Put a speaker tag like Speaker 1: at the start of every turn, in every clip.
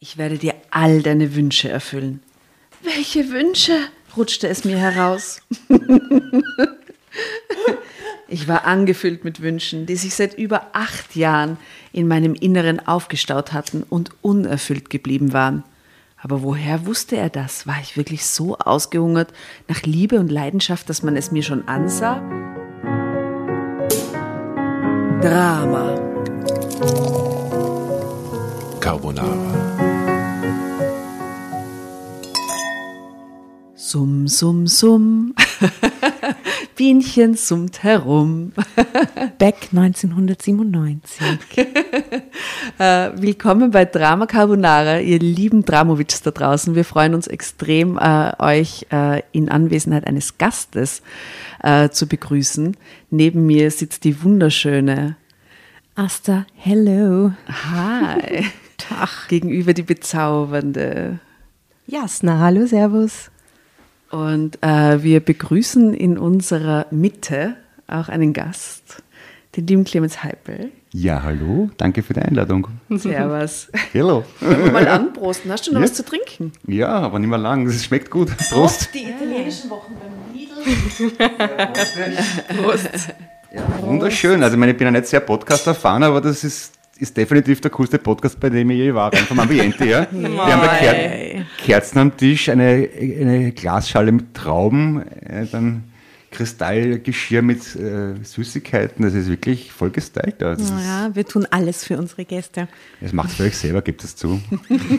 Speaker 1: Ich werde dir all deine Wünsche erfüllen. Welche Wünsche? rutschte es mir heraus. ich war angefüllt mit Wünschen, die sich seit über acht Jahren in meinem Inneren aufgestaut hatten und unerfüllt geblieben waren. Aber woher wusste er das? War ich wirklich so ausgehungert nach Liebe und Leidenschaft, dass man es mir schon ansah? Drama.
Speaker 2: Carbonara.
Speaker 1: Summ, summ, summ. Bienchen summt herum.
Speaker 3: Beck 1997.
Speaker 1: äh, willkommen bei Drama Carbonara, ihr lieben Dramovics da draußen. Wir freuen uns extrem, äh, euch äh, in Anwesenheit eines Gastes äh, zu begrüßen. Neben mir sitzt die wunderschöne
Speaker 3: Asta. Hello.
Speaker 1: Hi. Tag. Gegenüber die bezaubernde
Speaker 3: Jasna. Hallo, Servus.
Speaker 1: Und äh, wir begrüßen in unserer Mitte auch einen Gast, den lieben Clemens Heipel.
Speaker 4: Ja, hallo, danke für die Einladung.
Speaker 1: Servus.
Speaker 4: Hallo.
Speaker 1: mal anprosten. Hast du noch ja. was zu trinken?
Speaker 4: Ja, aber nicht mehr lang. Es schmeckt gut. Prost.
Speaker 1: Die italienischen Wochen beim Lidl.
Speaker 4: Prost. Ja, wunderschön. Also ich, meine, ich bin ja nicht sehr Podcast-erfahren, aber das ist ist definitiv der coolste Podcast, bei dem ich je war, rein vom Ambiente her. Wir haben da Ker Kerzen am Tisch, eine, eine Glasschale mit Trauben, äh, dann Kristallgeschirr mit äh, Süßigkeiten. Das ist wirklich voll gestylt.
Speaker 3: Also ja, wir tun alles für unsere Gäste.
Speaker 4: Das macht es für euch selber, gibt es zu.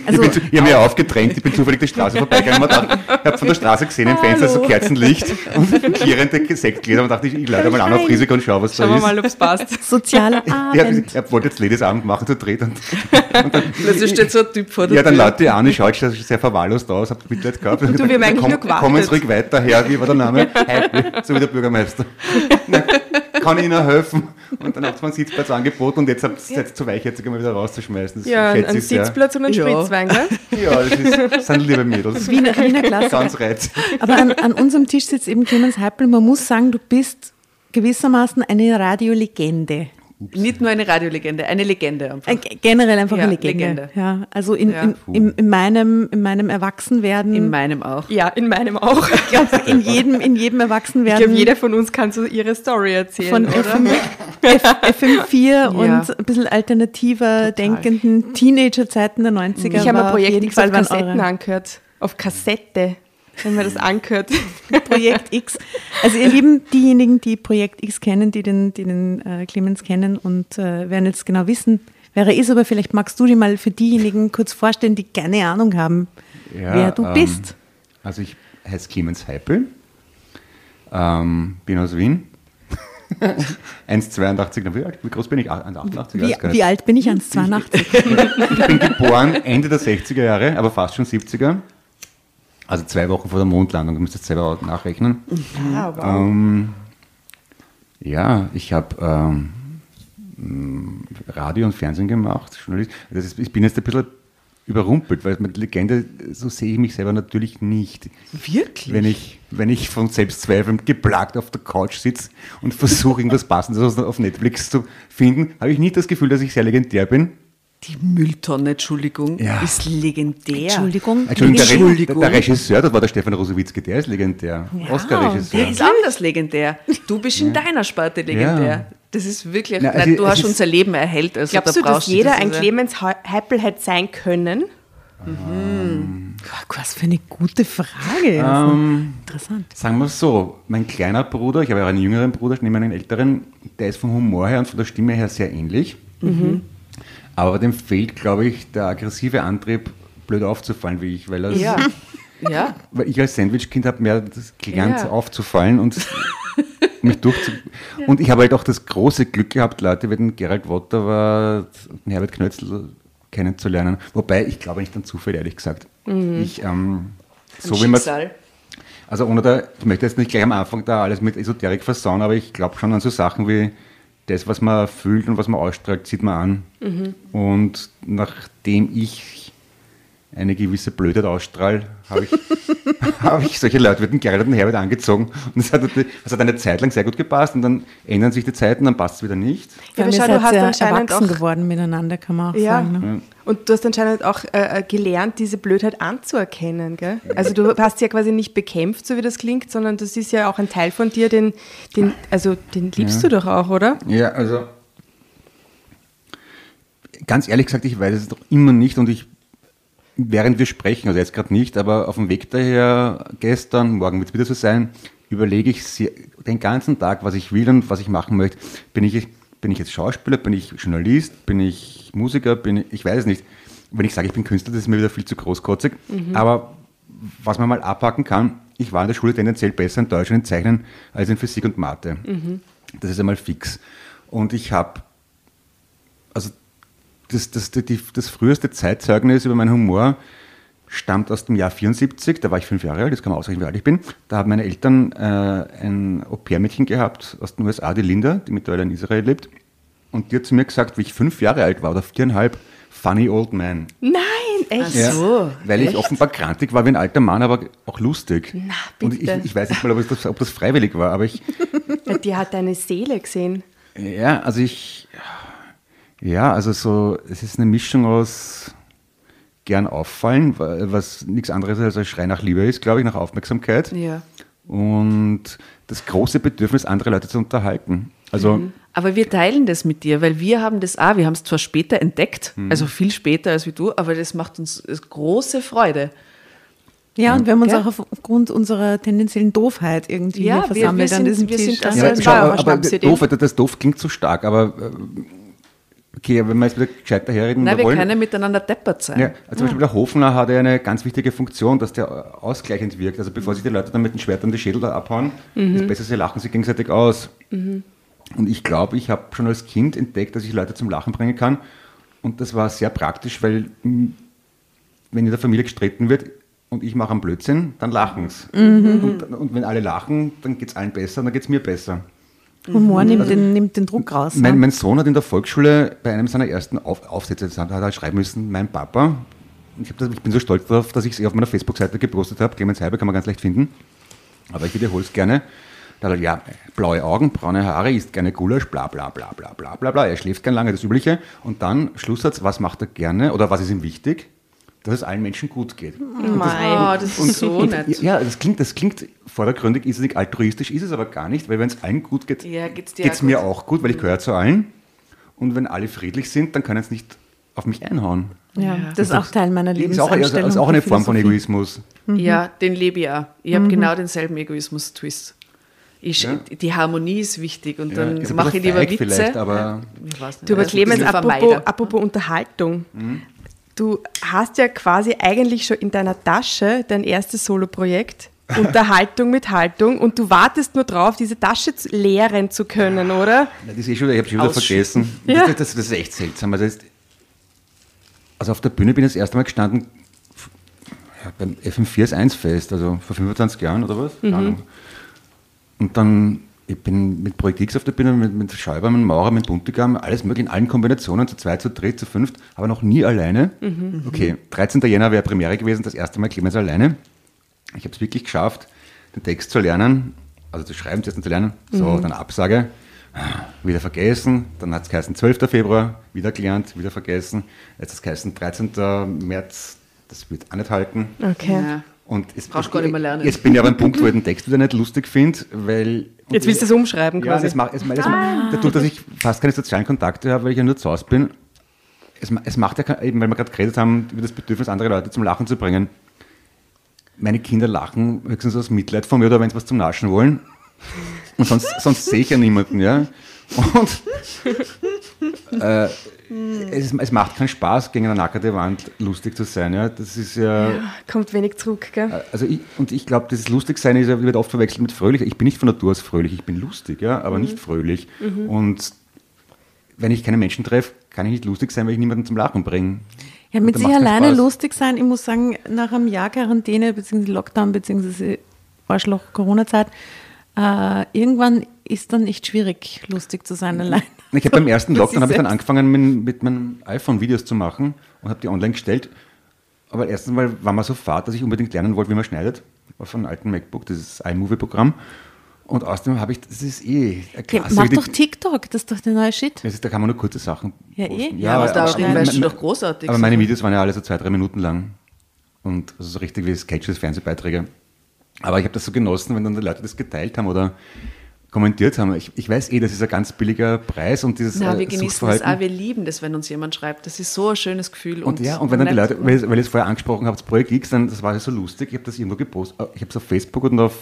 Speaker 4: Also, ich, ich habe mich aufgedrängt, ich bin zufällig die Straße vorbeigegangen. Ich habe von der Straße gesehen im Fenster so Kerzenlicht und klirrende Sektgläser und dachte, ich, ich lade mal an auf Risiko und schaue, was
Speaker 3: Schauen
Speaker 4: da ist.
Speaker 3: Schauen wir mal, ob es passt. Sozialer
Speaker 4: Abend. Ich, ich wollte jetzt Ladies Abend machen zu dritt. Und,
Speaker 1: und dann, Plötzlich steht so ein Typ vor der
Speaker 4: Ja, dann Leute an, ich schaue sehr verwahrlost aus, habe Mitleid gehabt.
Speaker 3: Und du, wir haben eigentlich nur gewartet.
Speaker 4: Kommen ruhig weiter her, wie war der Name? So wie der Bürgermeister. Na, kann ich Ihnen helfen? Und dann hat mir einen Sitzplatz angeboten und jetzt habt ihr es zu weich, jetzt mal wieder rauszuschmeißen. Das
Speaker 3: ja, ein Sitzplatz und ein ja. Spritzwein, gell?
Speaker 4: Ja, das, ist, das sind liebe Mädels.
Speaker 3: Wiener, Wiener Klasse.
Speaker 4: Ganz reizend.
Speaker 3: Aber an, an, unserem Tisch sitzt eben Clemens Heipel. Man muss sagen, du bist gewissermaßen eine Radiolegende.
Speaker 1: Ups. Nicht nur eine Radiolegende, eine Legende
Speaker 3: einfach. Generell einfach ja, eine Legende. Legende. Ja, also in, ja. in, in, in, meinem, in meinem Erwachsenwerden.
Speaker 1: In meinem auch.
Speaker 3: Ja, in meinem auch. Ich glaube, in jedem, in jedem Erwachsenwerden. Ich
Speaker 1: glaube, jeder von uns kann so ihre Story erzählen.
Speaker 3: Von FM, FM4 ja. und ein bisschen alternativer Total. denkenden Teenager-Zeiten der 90er.
Speaker 1: Ich habe mir Projekt auf Kassetten angehört. Auf Kassette wenn man das angehört.
Speaker 3: Projekt X. Also ihr Lieben, diejenigen, die Projekt X kennen, die den, die den äh, Clemens kennen und äh, werden jetzt genau wissen, wer er ist, aber vielleicht magst du dir mal für diejenigen kurz vorstellen, die keine Ahnung haben, ja, wer du ähm, bist.
Speaker 4: Also ich heiße Clemens Heipel, ähm, bin aus Wien. 1,82, wie, wie groß bin ich? 1,88?
Speaker 3: Wie, wie alt bin ich? 1,82.
Speaker 4: ich bin geboren Ende der 60er Jahre, aber fast schon 70er. Also zwei Wochen vor der Mondlandung, du musst jetzt selber nachrechnen. Ja, wow. ähm, ja ich habe ähm, Radio und Fernsehen gemacht. Das ist, ich bin jetzt ein bisschen überrumpelt, weil mit Legende, so sehe ich mich selber natürlich nicht.
Speaker 1: Wirklich?
Speaker 4: Wenn ich, wenn ich von Selbstzweifeln geplagt auf der Couch sitze und versuche, irgendwas Passendes auf Netflix zu finden, habe ich nicht das Gefühl, dass ich sehr legendär bin.
Speaker 1: Die Mülltonne, Entschuldigung, ja. ist legendär.
Speaker 3: Entschuldigung.
Speaker 4: Entschuldigung, der, der, Regisseur, das war der Stefan Rosowitzki, der ist legendär.
Speaker 1: Ja, Oscar-Regisseur. Der ist anders legendär. Du bist in deiner Sparte legendär. Ja. Das ist wirklich, Na, also, du hast unser Leben erhellt. Also
Speaker 3: glaubst da du, dass jeder ein Clemens Heppel hätte sein können?
Speaker 1: Mhm.
Speaker 3: Was für eine gute Frage.
Speaker 4: Ähm, Interessant. Sagen wir es so, mein kleiner Bruder, ich habe ja einen jüngeren Bruder, neben einen älteren, der ist vom Humor her und von der Stimme her sehr ähnlich. Mhm. Aber dem fehlt, glaube ich, der aggressive Antrieb, blöd aufzufallen wie ich, weil er
Speaker 1: ja. ja.
Speaker 4: Weil ich als Sandwich-Kind habe mehr das gelernt, ja. aufzufallen und mich durchzu. Ja. Und ich habe halt auch das große Glück gehabt, Leute wie den Gerald Wotter den Herbert Knötzl kennenzulernen. Wobei, ich glaube nicht an Zufall, ehrlich gesagt. Mhm. Ich, ähm, so wie man also ohne da, ich möchte jetzt nicht gleich am Anfang da alles mit Esoterik versauen, aber ich glaube schon an so Sachen wie das, was man fühlt und was man ausstrahlt, sieht man an. Mhm. Und nachdem ich eine gewisse Blödheit ausstrahle, habe ich, hab ich solche Leute wie den Gerald und Herbert angezogen. Und es hat, das hat eine Zeit lang sehr gut gepasst und dann ändern sich die Zeiten, dann passt es wieder nicht.
Speaker 3: Ja,
Speaker 5: aber schau, du hast
Speaker 3: sehr
Speaker 5: anscheinend
Speaker 3: erwachsen
Speaker 5: auch-
Speaker 3: geworden miteinander, kann man auch
Speaker 5: Ja.
Speaker 3: sagen. Ne?
Speaker 5: Und du hast anscheinend auch äh, gelernt, diese Blödheit anzuerkennen, gell? Also du hast sie ja quasi nicht bekämpft, so wie das klingt, sondern das ist ja auch ein Teil von dir, den, den also den liebst du doch auch, oder?
Speaker 4: Ja, also ganz ehrlich gesagt, ich weiß es noch immer nicht und ich, während wir sprechen, also jetzt gerade nicht, aber auf dem Weg daher gestern, morgen wird es wieder so sein, überlege ich den ganzen Tag, was ich will und was ich machen möchte. Bin ich, bin ich jetzt Schauspieler, bin ich Journalist, bin ich Musiker, bin ich, ich weiß es nicht. Wenn ich sage, ich bin Künstler, das ist mir wieder viel zu großkotzig. Aber was man mal abhaken kann, ich war in der Schule tendenziell besser in Deutsch und in Zeichnen als in Physik und Mathe. Das ist einmal fix. Und ich habe, also das, das, die, das früheste Zeitzeugnis über meinen Humor stammt aus dem Jahr 74, da war ich fünf Jahre alt, das kann man ausrechnen, wie alt ich bin. Da haben meine Eltern äh, ein Au-pair-Mädchen gehabt aus den USA, die Linda, die mittlerweile in Israel lebt. Und die hat zu mir gesagt, wie ich fünf Jahre alt war oder viereinhalb, funny old man.
Speaker 5: Nein, echt?
Speaker 1: Ach so.
Speaker 4: Weil ich offenbar krantig war wie ein alter Mann, aber auch lustig.
Speaker 5: Na,
Speaker 4: Und ich,
Speaker 5: bitte.
Speaker 4: ich weiß nicht mal, ob das, ob das freiwillig war, aber ich,
Speaker 5: Die hat deine Seele gesehen.
Speaker 4: ja, also ich, ja, also so, es ist eine Mischung aus gern auffallen, wa- was nichts anderes als ein Schrei nach Liebe ist, glaube ich, nach Aufmerksamkeit.
Speaker 1: Ja.
Speaker 4: Und das große Bedürfnis, andere Leute zu unterhalten. Also,
Speaker 1: Aber wir teilen das mit dir, weil wir haben das auch, wir haben es zwar später entdeckt, also viel später als wie du, aber das macht uns äh, große Freude.
Speaker 3: Ja, und wir haben uns
Speaker 1: Gell?
Speaker 3: auch aufgrund unserer tendenziellen Doofheit irgendwie
Speaker 1: Ja, wir-
Speaker 3: versammelt
Speaker 1: wir
Speaker 3: an
Speaker 1: sind-
Speaker 3: diesem
Speaker 1: wir
Speaker 3: Tisch.
Speaker 1: sind das
Speaker 5: Ja,
Speaker 1: Ja,
Speaker 4: schau, aber
Speaker 5: Schnapsidee.
Speaker 4: doof, das doof klingt zu stark, aber okay, wenn wir jetzt wieder gescheit daherreden
Speaker 1: Nein, wir
Speaker 4: wollen.
Speaker 1: können miteinander deppert sein.
Speaker 4: Ja, also zum Beispiel der Hofner hat ja eine ganz wichtige Funktion, dass der ausgleichend wirkt. Also bevor sich die Leute dann mit den Schwertern die Schädel da abhauen, ist besser, sie lachen sich gegenseitig aus. Und ich glaube, ich habe schon als Kind entdeckt, dass ich Leute zum Lachen bringen kann. Und das war sehr praktisch, weil mh, wenn in der Familie gestritten wird und ich mache einen Blödsinn, dann lachen es. Und, und wenn alle lachen, dann geht es allen besser und dann geht es mir besser.
Speaker 3: Humor nimmt, den, nimmt den Druck raus.
Speaker 4: Mein, mein Sohn hat in der Volksschule bei einem seiner ersten Auf Aufsätze hat er halt schreiben müssen, mein Papa. Ich, das, ich bin so stolz darauf, dass ich es eh auf meiner Facebook-Seite gepostet habe. Clemens Heiber kann man ganz leicht finden. Aber ich wiederhole es gerne. Da hat er, ja, blaue Augen, braune Haare, isst gerne Gulasch, bla bla bla bla bla bla bla. Er schläft gern lange, das Übliche. Und dann Schlusssatz, was macht er gerne oder was ist ihm wichtig? Dass es allen Menschen gut geht.
Speaker 1: Oh, das ist so nett.
Speaker 4: Ja, das klingt, das klingt vordergründig, ist es nicht altruistisch, ist es aber gar nicht, weil wenn es allen gut geht,
Speaker 1: Ja,
Speaker 4: geht es mir auch gut, weil ich gehöre zu allen. Und wenn alle friedlich sind, dann können sie nicht auf mich einhauen.
Speaker 3: ja, das ist auch Teil meiner
Speaker 4: Das ist auch,
Speaker 3: Lebenseinstellung.
Speaker 4: das ist auch eine Form von. Egoismus.
Speaker 1: Ja, den lebe ich auch. Ich habe genau denselben Egoismus-Twist. Ich,
Speaker 4: Ja.
Speaker 1: Die Harmonie ist wichtig und
Speaker 4: Ja,
Speaker 1: dann mache ich lieber Witze.
Speaker 4: vielleicht, aber-
Speaker 1: ja, ich weiß nicht.
Speaker 5: Du, aber Clemens, apropos, apropos Unterhaltung. Du hast ja quasi eigentlich schon in deiner Tasche dein erstes Soloprojekt. Unterhaltung mit Haltung und du wartest nur drauf, diese Tasche zu- leeren zu können, oder?
Speaker 4: Ja, Das ist eh schon, ich habe schon wieder vergessen.
Speaker 5: Ja.
Speaker 4: Das, das, das ist echt seltsam. Also, jetzt, also auf der Bühne bin ich das erste Mal gestanden ja, beim FM4 ist 1 Fest, also vor 25 Jahren oder was? Keine Ahnung. Und dann, ich bin mit Projekt X auf der Bühne, mit, mit Schäuber, mit Maurer, mit Buntigam, alles mögliche in allen Kombinationen, zu zweit, zu dritt, zu fünft, aber noch nie alleine. Okay, 13. Jänner wäre Premiere gewesen, das erste Mal Clemens alleine. Ich habe es wirklich geschafft, den Text zu lernen, also zu schreiben, zuerst zu lernen. So, dann Absage, wieder vergessen. Dann hat es geheißen 12. Februar, wieder gelernt, wieder vergessen. Jetzt hat es geheißen 13. März, das wird auch nicht halten.
Speaker 5: Okay.
Speaker 1: Ja.
Speaker 4: Und jetzt,
Speaker 1: Brauchst gar nicht mehr lernen.
Speaker 4: Jetzt bin ich aber am Punkt, wo ich den Text wieder nicht lustig finde, weil...
Speaker 5: Jetzt willst du es umschreiben
Speaker 4: Ja,
Speaker 5: quasi.
Speaker 4: das macht, es, es, dadurch, dass ich fast keine sozialen Kontakte habe, weil ich ja nur zu Hause bin, es, es macht ja, eben weil wir gerade geredet haben, über das Bedürfnis, andere Leute zum Lachen zu bringen. Meine Kinder lachen höchstens aus Mitleid von mir oder wenn sie was zum Naschen wollen. Und sonst, sonst sehe ich ja niemanden, ja. Und äh, es, es macht keinen Spaß, gegen eine nackerte Wand lustig zu sein, ja. Das ist ja.
Speaker 5: Kommt wenig zurück, gell?
Speaker 4: Also ich, und ich glaube, dieses Lustigsein ist, ja- wird oft verwechselt mit fröhlich. Ich bin nicht von Natur aus fröhlich, ich bin lustig, ja, aber nicht fröhlich. Und wenn ich keine Menschen treffe, kann ich nicht lustig sein, weil ich niemanden zum Lachen bringe.
Speaker 3: Ja, mit sich alleine
Speaker 4: Spaß.
Speaker 3: lustig sein. Ich muss sagen, nach einem Jahr Quarantäne bzw. Lockdown bzw. Arschloch-Corona-Zeit, äh, irgendwann ist dann echt schwierig, lustig zu sein allein.
Speaker 4: Ich habe beim ersten Lockdown
Speaker 3: ist
Speaker 4: habe ich dann angefangen, mit, mit meinem iPhone Videos zu machen und habe die online gestellt. Aber erstens mal war man so fad, dass ich unbedingt lernen wollte, wie man schneidet. Auf einem alten MacBook, das ist iMovie-Programm. Und außerdem habe ich, das ist eh eine
Speaker 3: Ja, mach doch TikTok, das ist doch der neue Shit.
Speaker 4: ist, da kann man nur kurze Sachen
Speaker 3: Ja, eh.
Speaker 4: posten.
Speaker 1: Ja, aber
Speaker 3: aber
Speaker 1: darin
Speaker 3: schneiden-
Speaker 1: weißt du
Speaker 4: me-
Speaker 1: doch großartig.
Speaker 4: Aber meine Videos waren ja alle so zwei, drei Minuten lang. Und also so richtig wie Sketches, Fernsehbeiträge. Aber ich habe das so genossen, wenn dann die Leute das geteilt haben oder kommentiert haben. Ich, ich weiß eh, das ist ein ganz billiger Preis und dieses
Speaker 1: Na,
Speaker 4: äh,
Speaker 1: wir genießen das auch, wir lieben das, wenn uns jemand schreibt. Das ist so ein schönes Gefühl.
Speaker 4: Und, ja, und wenn dann die. Leute, weil, ich es vorher angesprochen habe, das Projekt X, dann das war ja so lustig, ich habe das irgendwo gepostet, äh, ich habe es auf Facebook und auf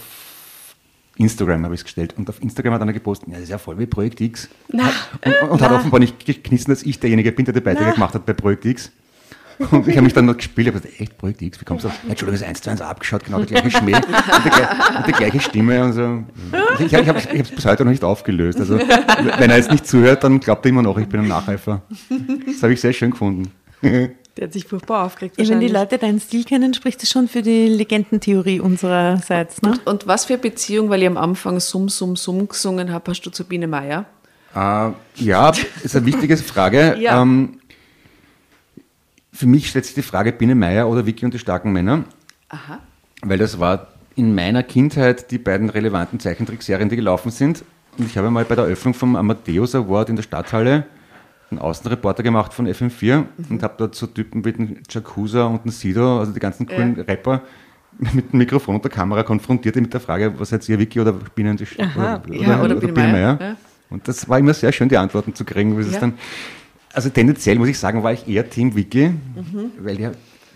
Speaker 4: Instagram habe ich es gestellt und auf Instagram hat einer gepostet, ja, das ist ja voll wie Projekt X. und und, und hat offenbar nicht geknissen, dass ich derjenige bin, der die Beiträge gemacht hat bei Projekt X. Und ich habe mich dann noch gespielt, ich habe gesagt, echt Projekt X, wie kommst du auf? Entschuldigung, das ist eins zu eins abgeschaut, genau der gleiche Schmäh und die, und die gleiche Stimme und so. Und Ich, ich habe es bis heute noch nicht aufgelöst. Also, wenn er jetzt nicht zuhört, dann glaubt er immer noch, ich bin ein Nacheifer. Das habe ich sehr schön gefunden.
Speaker 5: Der hat sich furchtbar aufgeregt.
Speaker 3: Ja, wenn die. Leute deinen Stil kennen, spricht das schon für die Legendentheorie unsererseits. Ne?
Speaker 1: Und was für eine Beziehung, weil ich am Anfang Summ, Summ, Summ gesungen habe, hast du zu Biene Meier?
Speaker 4: Äh, ja, ist eine wichtige Frage.
Speaker 1: Ja.
Speaker 4: Ähm, für mich stellt sich die Frage Biene Meier oder Vicky und die starken Männer,
Speaker 1: Aha.
Speaker 4: weil das war in meiner Kindheit die beiden relevanten Zeichentrickserien, die gelaufen sind. Und ich habe mal bei der Eröffnung vom Amadeus Award in der Stadthalle einen Außenreporter gemacht von FM4 und habe dort so Typen wie den Jacuza und den Sido, also die ganzen coolen
Speaker 1: Ja.
Speaker 4: Rapper, mit dem Mikrofon und der Kamera konfrontiert mit der Frage, was seid ihr, Vicky oder Biene und die
Speaker 5: Aha.
Speaker 4: oder,
Speaker 1: Ja, oder Biene Meier, ja.
Speaker 4: Und das war immer sehr schön, die Antworten zu kriegen. Wie es
Speaker 1: Ja.
Speaker 4: dann, also tendenziell muss ich sagen, war ich eher Team Wiki,
Speaker 1: Mhm.
Speaker 4: weil die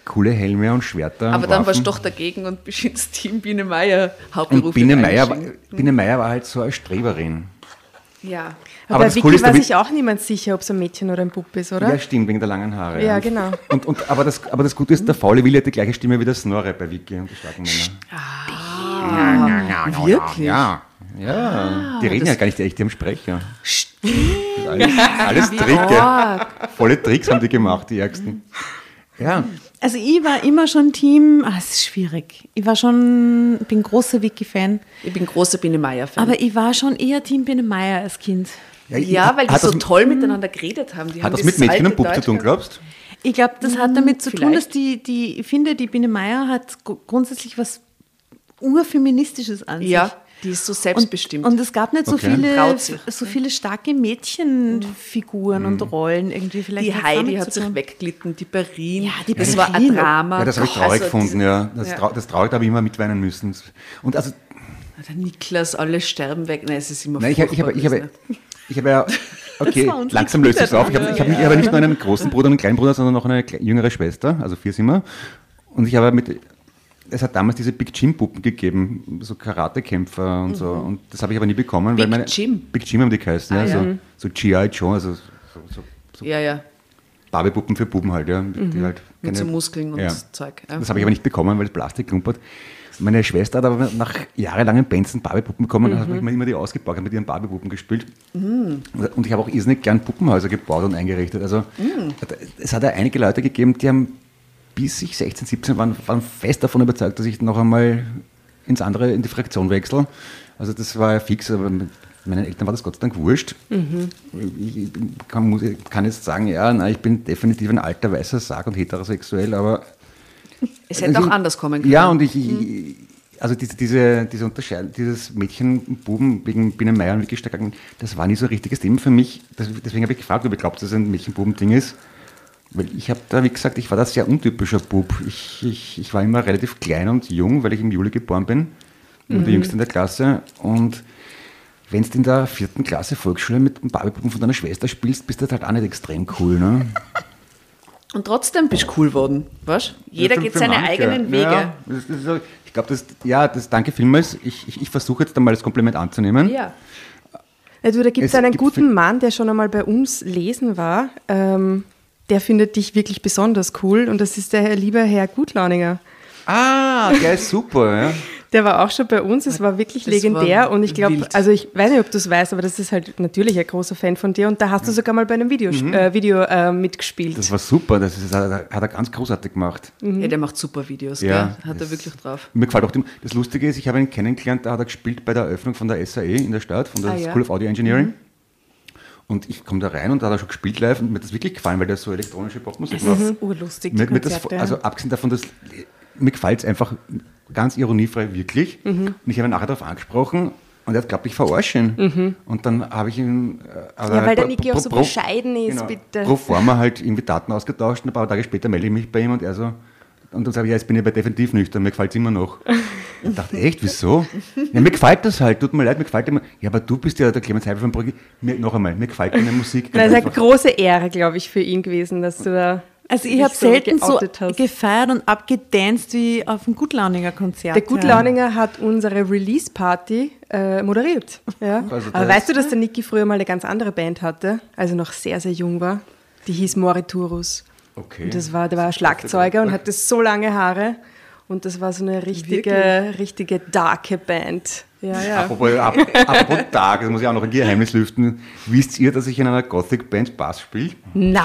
Speaker 4: coole Helme und Schwerter
Speaker 1: Aber
Speaker 4: und
Speaker 1: dann warst du doch dagegen und bist ins Team Biene Meier
Speaker 4: Und
Speaker 1: hauptberuflich
Speaker 4: Biene Meier, war. Biene Meier war halt so eine Streberin.
Speaker 1: Ja.
Speaker 5: Aber,
Speaker 4: Aber
Speaker 5: bei
Speaker 4: das ist,
Speaker 5: war sich auch niemand sicher, ob es ein Mädchen oder ein Bub ist, oder?
Speaker 4: Ja, stimmt, wegen der langen Haare.
Speaker 5: Ja, genau.
Speaker 4: Und, und, aber, das, aber das Gute ist, der faule Willi hat die gleiche Stimme wie der Snorre bei Wiki und die starken Männer.
Speaker 1: Wirklich?
Speaker 4: Ja, ja. die reden
Speaker 1: das-
Speaker 4: ja gar nicht echt, die haben Sprecher. Ist alles, alles Tricke. Volle Tricks haben die gemacht, die Ärgsten. Ja,
Speaker 3: Also ich war immer schon Team, ah, es ist schwierig. Ich war schon, bin großer Wiki-Fan,
Speaker 1: Ich bin großer Biene Meier-Fan.
Speaker 3: aber ich war schon eher Team Biene Meier als Kind.
Speaker 1: ja, weil die so
Speaker 4: das,
Speaker 1: toll miteinander geredet haben. Die haben
Speaker 4: Hat das
Speaker 1: dieses
Speaker 4: mit Mädchen und Bub zu tun, glaubst
Speaker 3: Ich glaube, das hat damit zu tun,
Speaker 1: vielleicht.
Speaker 3: dass die, die, ich finde, die Biene Meier hat gru- grundsätzlich was urfeministisches an sich.
Speaker 1: Ja, die ist so selbstbestimmt.
Speaker 3: Und, und es gab nicht so
Speaker 4: Okay.
Speaker 3: viele, so viele starke Mädchenfiguren und Rollen irgendwie. Vielleicht
Speaker 1: die Heidi hat sich wegglitten, die Perrin.
Speaker 3: Ja, die
Speaker 1: das war ein. Drama.
Speaker 4: Ja, das habe ich traurig
Speaker 1: Also
Speaker 4: gefunden, ja. Das,
Speaker 1: Ja.
Speaker 4: Trau das traurig, da habe ich immer mitweinen müssen. Und also,
Speaker 1: Der Niklas, alle sterben weg. Nein, es ist immer
Speaker 4: nein, ich, habe- ich, habe- ich, habe, ich habe ja, okay, langsam löst es auf. Ich habe, ich habe, ich habe nicht nur einen großen Bruder und einen kleinen Bruder, sondern noch eine jüngere Schwester, also vier sind wir. Und ich habe mit, es hat damals diese Big Jim Puppen gegeben, so Karatekämpfer und so. Und das habe ich aber nie bekommen. weil
Speaker 1: Big
Speaker 4: meine,
Speaker 1: Jim?
Speaker 4: Big Jim haben die geheißen.
Speaker 1: Ah, ja.
Speaker 4: So, so G.I. Joe, also so, so, so
Speaker 1: Ja, ja,
Speaker 4: Barbie-Puppen für Buben halt, ja. Die halt
Speaker 1: mit so
Speaker 4: keine-
Speaker 1: Muskeln und
Speaker 4: ja.
Speaker 1: Zeug. Ja.
Speaker 4: Das habe ich aber nicht bekommen, weil das Plastik klumpert. Meine Schwester hat aber nach jahrelangen Benson Barbie-Puppen bekommen und hat mir immer die ausgepackt, hat mit ihren Barbie-Puppen gespielt. Und ich habe auch irrsinnig gern Puppenhäuser gebaut und eingerichtet. Also es hat ja einige Leute gegeben, die haben bis ich 16, 17 waren, waren fest davon überzeugt, dass ich noch einmal ins andere, in die Fraktion wechsle. Also das war ja fix, aber mit meinen Eltern war das Gott sei Dank wurscht. Ich ich kann, muss, kann jetzt sagen, ja, nein, ich bin definitiv ein alter weißer Sarg und heterosexuell, aber
Speaker 1: Es hätte
Speaker 4: also
Speaker 1: auch
Speaker 4: ich-
Speaker 1: anders kommen können.
Speaker 4: ja, und ich, ich also diese, diese, diese Unterscheidung, dieses Mädchen-Buben wegen Biene Meier und Stark, das war nie so ein richtiges Thema für mich. Deswegen habe ich gefragt, ob ihr glaubt, dass es ein Mädchen-Buben-Ding ist. Weil ich habe da, wie gesagt, ich war da sehr untypischer Bub. Ich, ich, ich war immer relativ klein und jung, weil ich im Juli geboren bin. Ich war der Jüngste in der Klasse. Und wenn du in der vierten Klasse Volksschule mit dem Barbiepuppen von deiner Schwester spielst, bist du halt auch nicht extrem cool. Ne?
Speaker 1: Und trotzdem bist du cool geworden, weißt Jeder geht seine
Speaker 4: manche.
Speaker 1: eigenen Wege.
Speaker 4: Ja, das, das ist, so- ich glaube, das, ja, das danke vielmals. Ich, ich, ich versuche jetzt einmal das Kompliment anzunehmen.
Speaker 1: Ja.
Speaker 5: Ja, du, da gibt es
Speaker 4: Es
Speaker 5: einen guten Mann, der schon einmal bei uns lesen war. Ähm, der findet dich wirklich besonders cool und das ist der Herr, liebe Herr Gutlauninger.
Speaker 4: Ah, der ist super. Ja.
Speaker 5: Der war auch schon bei uns, es war wirklich
Speaker 1: Das
Speaker 5: legendär
Speaker 1: war
Speaker 5: und ich glaube, also ich weiß nicht, ob du es weißt, aber das ist halt natürlich ein großer Fan von dir und da hast du sogar mal bei einem Video, äh, Video äh, mitgespielt.
Speaker 4: Das war super. Das ist, hat er ganz großartig gemacht.
Speaker 1: ja, der macht super Videos,
Speaker 4: Ja,
Speaker 1: gell? Hat er wirklich drauf.
Speaker 4: Mir gefällt auch die, das Lustige ist, ich habe ihn kennengelernt, da hat er gespielt bei der Eröffnung von der SAE in der Stadt, von der
Speaker 1: Ah, ja.
Speaker 4: School of Audio Engineering. Und ich komme da rein und da hat er schon gespielt live und mir hat das wirklich gefallen, weil der so elektronische Popmusik macht.
Speaker 3: Das ist urlustig, die
Speaker 4: Mir, mir das, also abgesehen davon, dass mir gefällt es einfach ganz ironiefrei wirklich.
Speaker 3: Mhm.
Speaker 4: Und ich habe ihn nachher darauf angesprochen und er hat glaubt, ich verarsche ihn. Und dann habe ich ihn. äh,
Speaker 5: Mhm. Ja, weil der Niki auch so
Speaker 4: pro-
Speaker 5: bescheiden ist,
Speaker 4: genau,
Speaker 5: bitte.
Speaker 4: Pro forma halt irgendwie Daten ausgetauscht und ein paar Tage später melde ich mich bei ihm und er so. Und dann sage ich, ja, jetzt bin ich aber definitiv nüchtern, mir gefällt es immer noch. Ich dachte, echt, wieso? Ja, mir gefällt das halt, tut mir leid, mir gefällt immer. Ja, aber du bist ja der Clemens Heibel von Brügge. Mir, noch einmal, mir gefällt deine Musik.
Speaker 5: Das ist eine große Ehre, glaube ich, für ihn gewesen, dass du da.
Speaker 3: Also ich habe selten so
Speaker 5: hast.
Speaker 3: gefeiert und abgedanced wie auf einem Gutlauniger Konzert.
Speaker 5: Der Gutlauninger hat unsere Release-Party äh, moderiert. Ja.
Speaker 4: Also
Speaker 5: Aber weißt du, dass der Niki früher mal eine ganz andere Band hatte, also noch sehr, sehr jung war? Die hieß Moriturus.
Speaker 4: Okay.
Speaker 5: Und das war, der war Schlagzeuger und hatte so lange Haare. Und das war so eine richtige, richtige darke Band. Ja, ja.
Speaker 4: Apropos, ab, apropos Tag, das muss ich auch noch ein Geheimnis lüften. Wisst ihr, dass ich in einer Gothic-Band Bass spiele?
Speaker 5: Nein,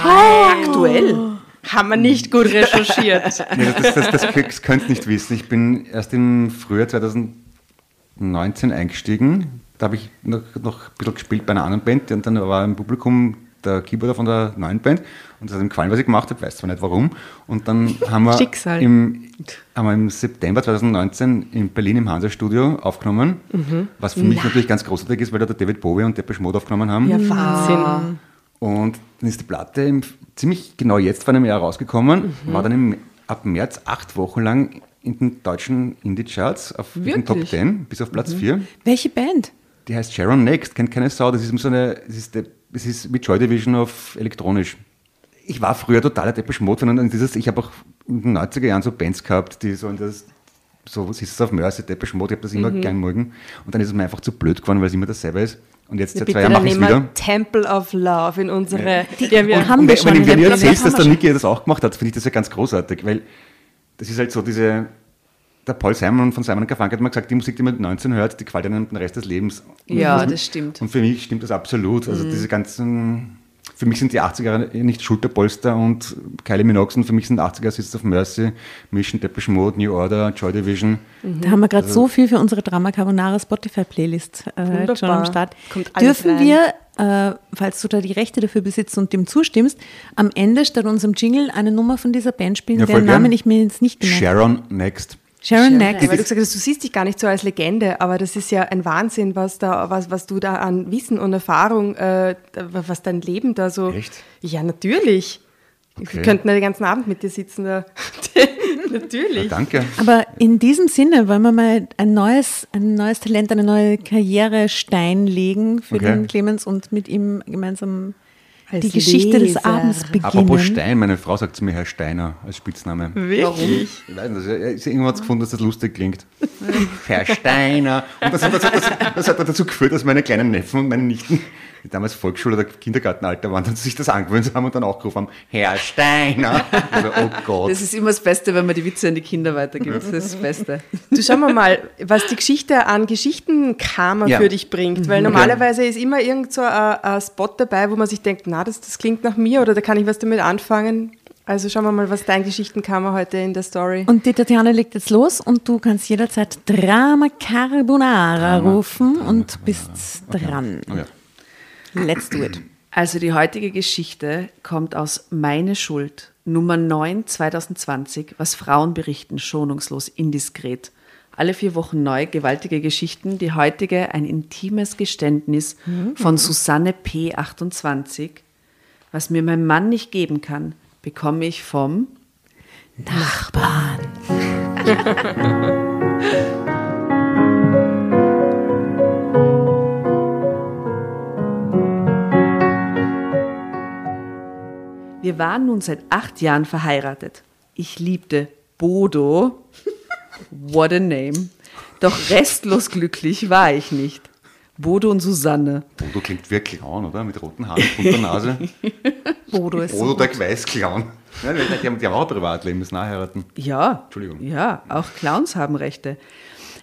Speaker 5: aktuell. Haben wir nicht gut recherchiert.
Speaker 4: Nee, das, das, das, das könnt ihr nicht wissen. Ich bin erst im Frühjahr 2019 eingestiegen. Da habe ich noch, noch ein bisschen gespielt bei einer anderen Band und dann war im Publikum der Keyboarder von der neuen Band und das hat ihm gefallen, was ich gemacht habe, weiß zwar nicht warum. Und dann haben wir,
Speaker 5: Schicksal.
Speaker 4: Im, haben wir im September 2019 in Berlin im Hansa-Studio aufgenommen, was für mich natürlich ganz großartig ist, weil da der David Bowie und Depeche Mode aufgenommen haben.
Speaker 5: Ja, Wahnsinn.
Speaker 4: Und dann ist die Platte im, ziemlich genau jetzt vor einem Jahr rausgekommen,
Speaker 5: Mhm.
Speaker 4: war dann im, ab März acht Wochen lang in den deutschen Indie-Charts auf den Top
Speaker 5: Wirklich?
Speaker 4: 10 bis auf
Speaker 5: Mhm.
Speaker 4: Platz 4.
Speaker 3: Welche Band?
Speaker 4: Die heißt Sharon Next, kennt keine Sau. Das ist so eine, das ist, der, das ist wie Joy Division auf elektronisch. Ich war früher totaler Depeche Mode und dieses, ich habe auch in den 90er Jahren so Bands gehabt, die so in das, so was ist es auf Mercy, Depeche Mode, ich habe das
Speaker 5: Mhm.
Speaker 4: immer gern mögen. Und dann ist es mir einfach zu blöd geworden, weil es immer dasselbe ist. Und jetzt seit zwei Jahren mache ich es wieder.
Speaker 5: Temple of Love in unsere. Ja, wir
Speaker 3: haben
Speaker 4: und
Speaker 3: wir
Speaker 4: wenn,
Speaker 3: schon
Speaker 4: wenn, wenn
Speaker 3: Playlist,
Speaker 4: erzählst, dass der Niki das auch gemacht hat, finde ich das ja ganz großartig, weil das ist halt so diese, der Paul Simon von Simon Garfunkel hat mal gesagt, die Musik, die man mit 19 hört, die gefällt einem den Rest des Lebens.
Speaker 1: Ja, das stimmt.
Speaker 4: Und für mich stimmt das absolut. Also diese ganzen, für mich sind die 80er Jahre nicht Schulterpolster und Kylie Minogue, und für mich sind 80er Sits of Mercy, Mission, Depeche Mode, New Order, Joy Division.
Speaker 3: Da haben wir gerade
Speaker 4: Also
Speaker 3: so viel für unsere Drama Carbonara Spotify-Playlist äh,
Speaker 5: Wunderbar.
Speaker 3: schon am Start.
Speaker 5: Kommt alles
Speaker 3: Dürfen
Speaker 5: rein.
Speaker 3: wir, äh, falls du da die Rechte dafür besitzt und dem zustimmst, am Ende statt unserem Jingle eine Nummer von dieser Band spielen,
Speaker 4: Ja,
Speaker 3: deren Namen ich mir jetzt nicht gemerkt?
Speaker 4: Sharon Next.
Speaker 3: Sharon Next.
Speaker 5: Weil du gesagt hast, du siehst dich gar nicht so als Legende, aber das ist ja ein Wahnsinn, was, da, was, was du da an Wissen und Erfahrung, äh, was dein Leben da so.
Speaker 4: Echt?
Speaker 5: Ja, natürlich. Wir
Speaker 4: Okay.
Speaker 5: könnten ja den ganzen Abend mit dir sitzen da. natürlich.
Speaker 4: Ja, danke.
Speaker 3: Aber in diesem Sinne wollen wir mal ein neues, ein neues Talent, eine neue Karrierestein legen für
Speaker 4: Okay.
Speaker 3: den Clemens und mit ihm gemeinsam
Speaker 5: Als
Speaker 3: die Geschichte des
Speaker 5: Leser.
Speaker 3: Abends beginnen.
Speaker 4: Apropos Stein, meine Frau sagt zu mir Herr Steiner als Spitzname.
Speaker 5: Wirklich?
Speaker 4: Ich weiß nicht, also, sie irgendwann hat gefunden, dass das lustig klingt. Herr Steiner. Und das hat, dazu, das, das hat dazu geführt, dass meine kleinen Neffen und meine Nichten, damals Volksschule- oder Kindergartenalter waren, dass sie sich das angewöhnt haben und dann auch gerufen haben, Herr Steiner. Also, oh Gott.
Speaker 1: Das ist immer das Beste, wenn man die Witze an die Kinder weitergibt. Das ist das Beste.
Speaker 5: Du schauen wir mal, was die Geschichte an Geschichtenkarma
Speaker 4: Ja.
Speaker 5: für dich bringt. Weil normalerweise ist immer irgend so ein, ein Spot dabei, wo man sich denkt, na, das, das klingt nach mir oder da kann ich was damit anfangen. Also schauen wir mal, was dein Geschichtenkarma heute in der Story.
Speaker 3: Und die Tatjana legt jetzt los und du kannst jederzeit Drama Carbonara rufen und bist dran.
Speaker 4: Oh ja.
Speaker 3: Let's do it.
Speaker 1: Also die heutige Geschichte kommt aus Meine Schuld, Nummer 9 2020, was Frauen berichten, schonungslos, indiskret. Alle vier Wochen neu, gewaltige Geschichten. Die heutige ein intimes Geständnis von Susanne P. 28. Was mir mein Mann nicht geben kann, bekomme ich vom
Speaker 3: Nachbarn.
Speaker 1: Wir waren nun seit acht Jahren verheiratet. Ich liebte Bodo. What a name. Doch restlos glücklich war ich nicht. Bodo und Susanne.
Speaker 4: Bodo klingt wie ein Clown, oder? Mit roten Haaren und bunter Nase.
Speaker 3: Bodo ist
Speaker 4: Bodo der Weißclown. Ja, die, haben, die haben auch ein Privatleben, müssen nachheiraten.
Speaker 1: Ja.
Speaker 4: Entschuldigung.
Speaker 1: Ja, auch Clowns haben Rechte.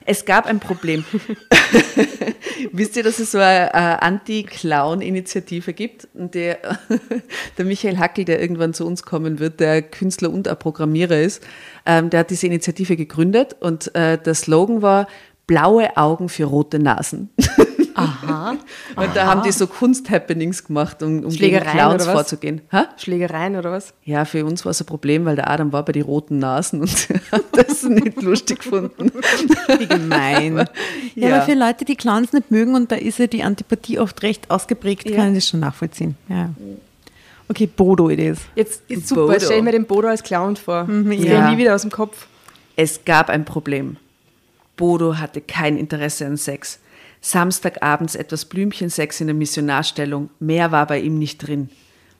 Speaker 1: Es gab ein Problem. Wisst ihr, dass es so eine, Anti-Clown-Initiative gibt? Der, der Michael Hackel, der irgendwann zu uns kommen wird, der Künstler und auch Programmierer ist, ähm, der hat diese Initiative gegründet und äh, der Slogan war blaue Augen für rote Nasen. Aha. Und da haben die so Kunst-Happenings gemacht, um, um gegen Clowns
Speaker 5: oder was?
Speaker 1: vorzugehen. Ha?
Speaker 5: Schlägereien oder was?
Speaker 1: Ja, für uns war es ein Problem, weil der Adam war bei den roten Nasen und hat das nicht lustig gefunden.
Speaker 3: Wie gemein. Ja,
Speaker 1: Ja.
Speaker 3: aber für Leute, die Clowns nicht mögen und da ist ja die Antipathie oft recht ausgeprägt,
Speaker 1: Ja.
Speaker 3: kann ich das schon nachvollziehen. Ja. Okay, Bodo it is.
Speaker 5: Jetzt ist super,
Speaker 1: Bodo.
Speaker 5: jetzt stell ich mir den Bodo als Clown vor. Das geht
Speaker 1: ja.
Speaker 5: nie wieder aus dem Kopf.
Speaker 1: Es gab ein Problem. Bodo hatte kein Interesse an Sex. Samstagabends etwas Blümchensex in der Missionarstellung. Mehr war bei ihm nicht drin.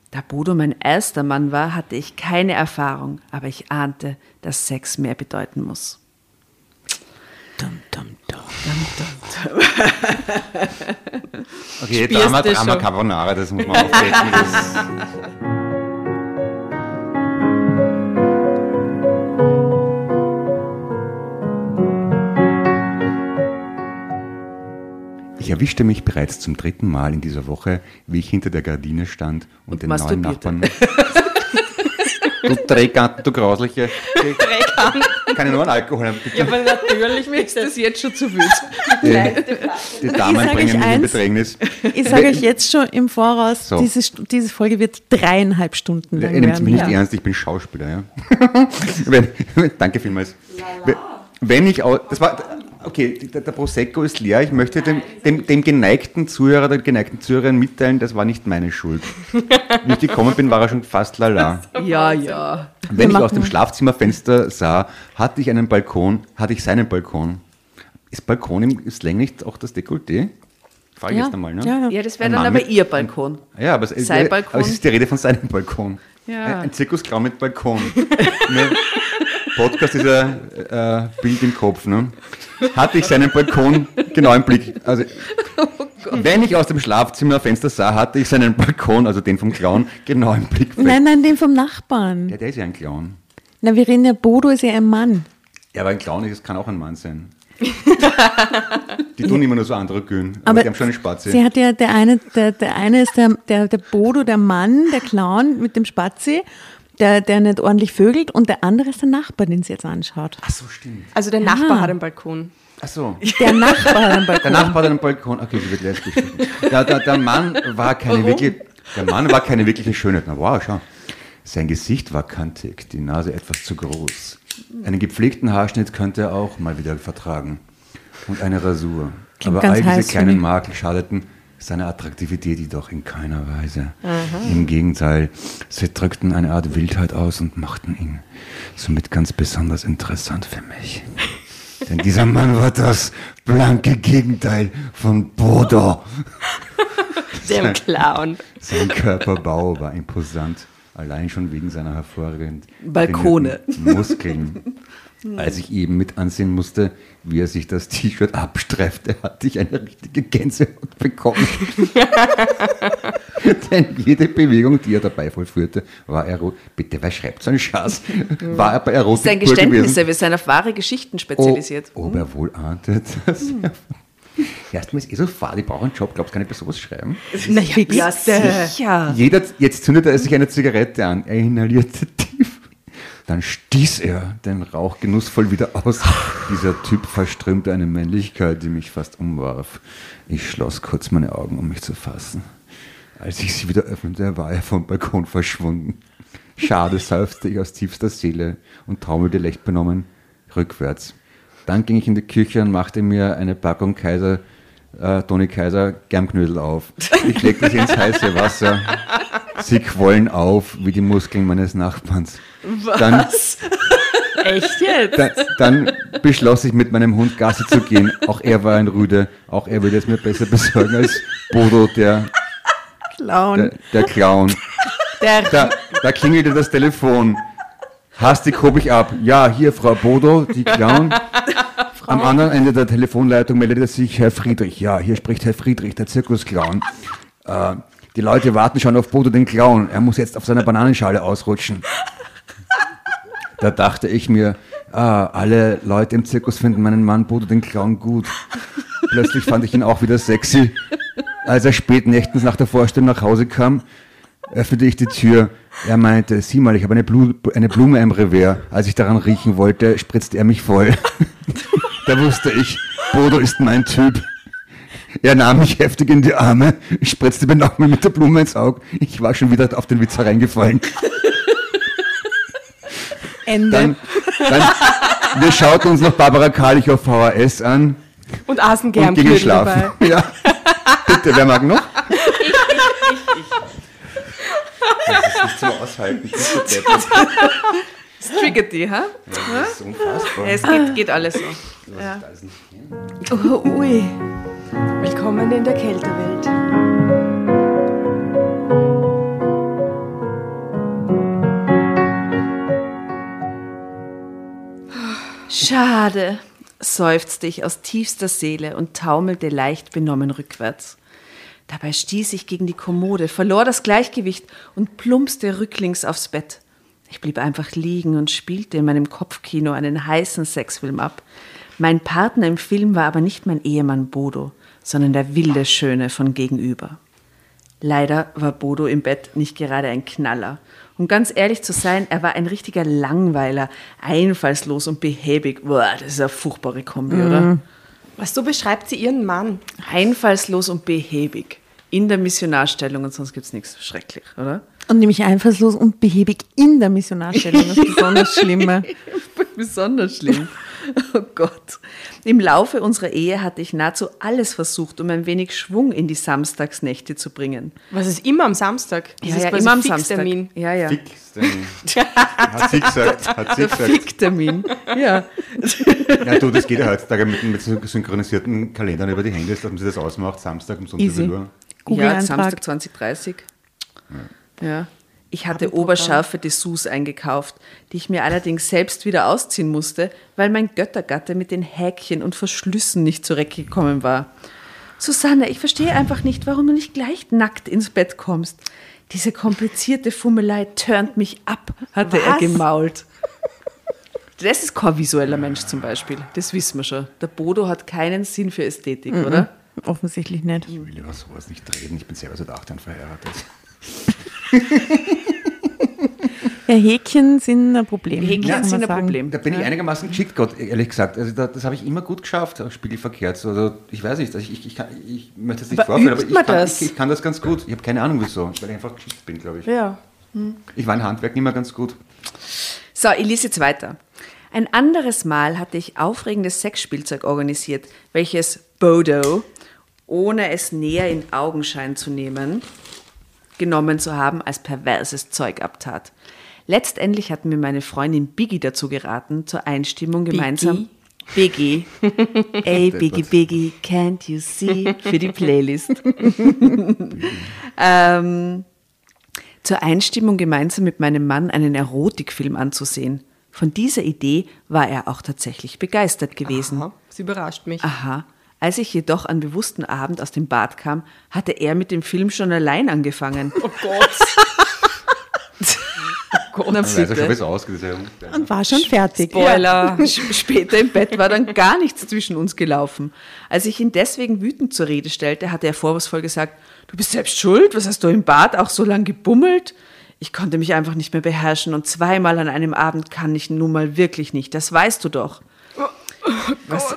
Speaker 1: Da Bodo mein erster Mann war, hatte ich keine Erfahrung, aber ich ahnte, dass Sex mehr bedeuten muss.
Speaker 3: Dum, dum, dum.
Speaker 4: Okay,
Speaker 1: Spürst
Speaker 4: Drama,
Speaker 1: du
Speaker 4: Drama
Speaker 1: schon?
Speaker 4: Carbonara, das muss man aufdecken. Ich erwischte mich bereits zum dritten Mal in dieser Woche, wie ich hinter der Gardine stand und,
Speaker 1: Und
Speaker 4: den neuen. Nachbarn. du Drehgarten, du grausliche. Ich nur einen Alkohol haben, bitte?
Speaker 5: aber natürlich
Speaker 1: Ist das jetzt schon zu wild?
Speaker 4: Die Damen
Speaker 3: sag euch
Speaker 4: bringen mich in. Bedrängnis.
Speaker 3: Ich sage euch jetzt schon im Voraus,
Speaker 4: So.
Speaker 3: diese, diese Folge wird dreieinhalb Stunden lang
Speaker 4: Ihr nehmt mich nicht ernst, ich bin Schauspieler, ja. wenn, danke vielmals. Wenn- Wenn ich das war okay, der, der Prosecco ist leer. Ich möchte dem, dem, dem geneigten Zuhörer, der geneigten Zuhörerin mitteilen, das war nicht meine Schuld. Wie ich gekommen bin, war er schon fast lala.
Speaker 1: Ja, ja.
Speaker 4: Wenn ich aus dem Schlafzimmerfenster sah, hatte ich einen Balkon, hatte ich seinen Balkon. Ist Balkon im Slang nicht auch das Dekolleté? Frage ich
Speaker 3: Ja,
Speaker 4: jetzt einmal, ne?
Speaker 3: ja.
Speaker 1: Ja, das wäre dann aber
Speaker 4: mit-
Speaker 1: ihr Balkon.
Speaker 4: Ja, aber es, es,
Speaker 1: Sein
Speaker 4: aber
Speaker 1: Balkon.
Speaker 4: es ist die Rede von seinem Balkon.
Speaker 1: Ja.
Speaker 4: Ein, ein Zirkusklau mit Balkon. ne? Podcast ist ein äh, Bild im Kopf. Ne? Hatte ich seinen Balkon genau im Blick. Also,
Speaker 1: Oh
Speaker 4: wenn ich aus dem Schlafzimmerfenster sah, hatte ich seinen Balkon, also den vom Clown, genau im Blick.
Speaker 3: Nein, nein, den vom Nachbarn.
Speaker 4: Ja, der ist ja ein Clown.
Speaker 3: Na, wir reden ja, Bodo ist ja ein Mann.
Speaker 4: Ja, aber ein Clown ist, kann auch ein Mann sein. Die tun immer nur so andere Gühen. Aber,
Speaker 3: Aber
Speaker 4: die haben schon eine Spazi.
Speaker 3: Sie hat ja, der eine, der, der eine ist der, der, der Bodo, der Mann, der Clown mit dem Spazi, der, der nicht ordentlich vögelt und der andere ist der Nachbar, den sie jetzt anschaut.
Speaker 4: Ach so, stimmt.
Speaker 5: Also der Nachbar hat einen Balkon.
Speaker 4: Ach so.
Speaker 3: Der Nachbar hat einen
Speaker 4: Der
Speaker 3: Balkon.
Speaker 4: Nachbar hat einen Balkon. Okay, sie wird lesbisch. Der, der, der Mann war keine wirklich, der Mann war keine wirkliche Schönheit. Na wow, schau. Sein Gesicht war kantig, die Nase etwas zu groß. Einen gepflegten Haarschnitt könnte er auch mal wieder vertragen. Und eine Rasur.
Speaker 3: Klingt
Speaker 4: Aber
Speaker 3: ganz
Speaker 4: all diese kleinen. Makel schadeten seiner Attraktivität jedoch in keiner Weise. Im Gegenteil, sie drückten eine Art Wildheit aus und machten ihn somit ganz besonders interessant für mich. Denn dieser Mann war das blanke Gegenteil von Bodo.
Speaker 5: Dem Clown.
Speaker 4: Sein Körperbau war imposant, allein schon wegen seiner hervorragend
Speaker 1: Balkone.
Speaker 4: trainierten Muskeln. Als ich eben mit ansehen musste, wie er sich das T-Shirt abstreifte, hatte ich eine richtige Gänsehaut bekommen. Denn jede Bewegung, die er dabei vollführte, war Erotik. Bitte, wer schreibt so einen Schatz? War er bei Erotik
Speaker 1: Sein Geständnisse,
Speaker 4: gewesen?
Speaker 1: wir sind auf wahre Geschichten spezialisiert.
Speaker 4: Oh, ob er wohl ahnte, dass er... Erstmal ist eh so fad, ich brauche einen Job, glaubst du, kann ich bei sowas schreiben?
Speaker 3: Naja,
Speaker 1: Ja, sicher.
Speaker 4: Jeder, jetzt zündete er sich eine Zigarette an, er inhalierte tief. Dann stieß er den Rauch genussvoll wieder aus. Dieser Typ verströmte eine Männlichkeit, die mich fast umwarf. Ich schloss kurz meine Augen, um mich zu fassen. Als ich sie wieder öffnete, war er vom Balkon verschwunden. Schade, seufzte ich aus tiefster Seele und taumelte leicht benommen rückwärts. Dann ging ich in die Küche und machte mir eine Packung Kaiser, äh, Toni Kaiser Germknödel auf. Ich legte sie ins heiße Wasser. Sie quollen auf wie die Muskeln meines Nachbarns. Dann,
Speaker 5: Echt jetzt?
Speaker 4: dann, dann beschloss ich mit meinem Hund Gassi zu gehen. Auch er war ein Rüde. Auch er würde es mir besser besorgen als Bodo, der,
Speaker 3: Clown.
Speaker 4: der, der Clown.
Speaker 5: Der
Speaker 4: Da, da klingelte das Telefon. Hastig hob ich ab. Ja, hier Frau Bodo, die Clown. Am anderen Ende der Telefonleitung meldete sich Herr Friedrich. Ja, hier spricht Herr Friedrich, der Zirkusclown. Äh, die Leute warten schon auf Bodo den Clown. Er muss jetzt auf seiner Bananenschale ausrutschen. Da dachte ich mir, ah, alle Leute im Zirkus finden meinen Mann Bodo den Clown gut. Plötzlich fand ich ihn auch wieder sexy. Als er spät nächtens nach der Vorstellung nach Hause kam, öffnete ich die Tür. Er meinte, sieh mal, ich habe eine, Blu eine Blume im Revers. Als ich daran riechen wollte, spritzte er mich voll. da wusste ich, Bodo ist mein Typ. Er nahm mich heftig in die Arme, spritzte mir nochmal mit der Blume ins Auge. Ich war schon wieder auf den Witz hereingefallen.
Speaker 3: Ende.
Speaker 4: Dann, dann, wir schauten uns noch Barbara Karlich auf VHS an
Speaker 5: Und aßen
Speaker 4: und
Speaker 5: gern
Speaker 4: gingen
Speaker 5: Knödel
Speaker 4: schlafen.
Speaker 5: dabei.
Speaker 4: Ja. Bitte, wer mag noch? Das ist nicht zum Aushalten. Das ist
Speaker 1: Das triggert die, ha?
Speaker 4: unfassbar.
Speaker 1: Es geht, geht alles so.
Speaker 3: Oh, ui.
Speaker 5: Willkommen in der Kältewelt.
Speaker 1: Schade, seufzte ich aus tiefster Seele und taumelte leicht benommen rückwärts. Dabei stieß ich gegen die Kommode, verlor das Gleichgewicht und plumpste rücklings aufs Bett. Ich blieb einfach liegen und spielte in meinem Kopfkino einen heißen Sexfilm ab. Mein Partner im Film war aber nicht mein Ehemann Bodo, sondern der wilde Schöne von gegenüber. Leider war Bodo im Bett nicht gerade ein Knaller. Um ganz ehrlich zu sein, er war ein richtiger Langweiler, einfallslos und behäbig. Boah, das ist eine furchtbare Kombi, oder?
Speaker 5: Was so beschreibt sie ihren Mann?
Speaker 1: Einfallslos und behäbig. In der Missionarstellung und sonst gibt es nichts. Schrecklich, oder?
Speaker 3: Und nämlich einfallslos und behäbig in der Missionarstellung. Das ist besonders Schlimme.
Speaker 1: Besonders schlimm. Oh Gott. Im Laufe unserer Ehe hatte ich nahezu alles versucht, um ein wenig Schwung in die Samstagsnächte zu bringen.
Speaker 5: Was ist immer am Samstag? Das
Speaker 1: Ja,
Speaker 5: ist
Speaker 1: ja, immer am
Speaker 5: Fixtermin.
Speaker 1: Samstag. Ja, ja.
Speaker 4: Fixtermin. Hat sie gesagt. Hat sie
Speaker 1: Der
Speaker 4: gesagt.
Speaker 1: Ficktermin. Ja.
Speaker 4: Ja, du, das geht ja heutzutage mit, mit synchronisierten Kalendern über die Hände, dass man sich das ausmacht, Samstag um so und so viel Uhr.
Speaker 1: Ja. Samstag 2030. Ja. Ich hatte oberscharfe Dessous eingekauft, die ich mir allerdings selbst wieder ausziehen musste, weil mein Göttergatte mit den Häkchen und Verschlüssen nicht zurechtgekommen war. Susanne, ich verstehe einfach nicht, warum du nicht gleich nackt ins Bett kommst. Diese komplizierte Fummelei turnt mich ab, hatte er
Speaker 5: Was?
Speaker 1: gemault. Das ist kein visueller Mensch zum Beispiel. Das wissen wir schon. Der Bodo hat keinen Sinn für Ästhetik, oder?
Speaker 3: Offensichtlich nicht.
Speaker 4: Ich will über sowas nicht reden, ich bin selber seit acht Jahren verheiratet.
Speaker 3: Ja, Häkchen sind ein Problem.
Speaker 1: Häkchen
Speaker 3: man
Speaker 1: sind ein
Speaker 3: sagen.
Speaker 1: Problem.
Speaker 4: Da bin ich einigermaßen geschickt, Gott, ehrlich gesagt. Also da, das habe ich immer gut geschafft, spiegelverkehrt. Also ich weiß nicht, also ich, ich, kann, ich möchte es nicht
Speaker 5: Aber
Speaker 4: vorführen, aber ich kann,
Speaker 5: das?
Speaker 4: Ich, ich kann das ganz gut. Ich habe keine Ahnung wieso, weil ich einfach geschickt bin, glaube ich.
Speaker 5: Ja.
Speaker 4: Ich war in Handwerk nicht mehr ganz gut.
Speaker 1: So, ich lese jetzt weiter. Ein anderes Mal hatte ich aufregendes Sexspielzeug organisiert, welches Bodo, ohne es näher in Augenschein zu nehmen, genommen zu haben, als perverses Zeug abtat. Letztendlich hat mir meine Freundin Biggie dazu geraten, zur Einstimmung gemeinsam. Biggie. Ey, Biggie, Biggie, can't you see? Für die Playlist. ähm, zur Einstimmung gemeinsam mit meinem Mann einen Erotikfilm anzusehen. Von dieser Idee war er auch tatsächlich begeistert gewesen.
Speaker 5: Aha, das überrascht mich.
Speaker 1: Aha. Als ich jedoch an bewussten Abend aus dem Bad kam, hatte er mit dem Film schon allein angefangen.
Speaker 5: Oh Gott.
Speaker 4: Schon, es ausgeht. das ist ja-
Speaker 3: Und war schon fertig.
Speaker 5: Spoiler.
Speaker 1: Später im Bett war dann gar nichts zwischen uns gelaufen. Als ich ihn deswegen wütend zur Rede stellte, hatte er vorwurfsvoll gesagt, du bist selbst schuld, was hast du im Bad auch so lang gebummelt? Ich konnte mich einfach nicht mehr beherrschen und zweimal an einem Abend kann ich nun mal wirklich nicht, das weißt du doch. Was?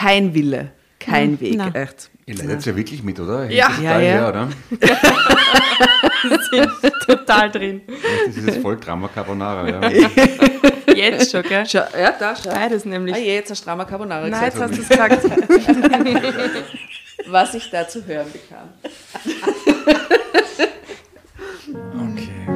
Speaker 1: Kein Wille, kein Weg,
Speaker 3: na.
Speaker 1: echt.
Speaker 4: Ihr leidet ja wirklich mit, oder? Hängt
Speaker 5: Ja.
Speaker 4: das
Speaker 1: Ja, ja.
Speaker 4: her, oder?
Speaker 5: Total drin.
Speaker 4: Das ist dieses Volldrama Carbonara. Ja.
Speaker 5: Jetzt schon, gell?
Speaker 1: Schau, ja, da, schau.
Speaker 5: Beides nämlich.
Speaker 1: Ah, je, jetzt hast du Drama Carbonara
Speaker 5: Nein, jetzt hast du es gesagt.
Speaker 1: was ich da zu hören bekam.
Speaker 4: Okay.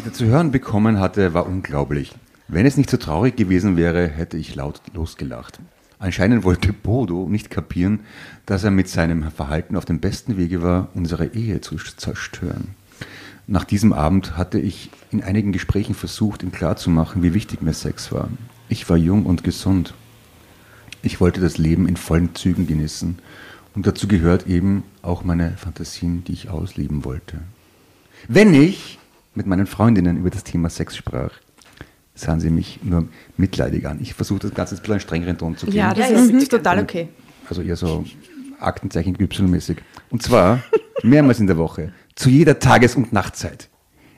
Speaker 4: Was da zu hören bekommen hatte, war unglaublich. Wenn es nicht so traurig gewesen wäre, hätte ich laut losgelacht. Anscheinend wollte Bodo nicht kapieren, dass er mit seinem Verhalten auf dem besten Wege war, unsere Ehe zu zerstören. Nach diesem Abend hatte ich in einigen Gesprächen versucht, ihm klarzumachen, wie wichtig mir Sex war. Ich war jung und gesund. Ich wollte das Leben in vollen Zügen genießen. Und dazu gehört eben auch meine Fantasien, die ich ausleben wollte. Wenn ich mit meinen Freundinnen über das Thema Sex sprach, sahen sie mich nur mitleidig an. Ich versuche das Ganze jetzt ein bisschen einen strengeren Ton zu geben.
Speaker 5: Ja, das
Speaker 1: Ja,
Speaker 5: ist
Speaker 1: bitte.
Speaker 5: total okay.
Speaker 4: Also eher so Aktenzeichen Y-mäßig. Und zwar Mehrmals in der Woche. Zu jeder Tages- und Nachtzeit.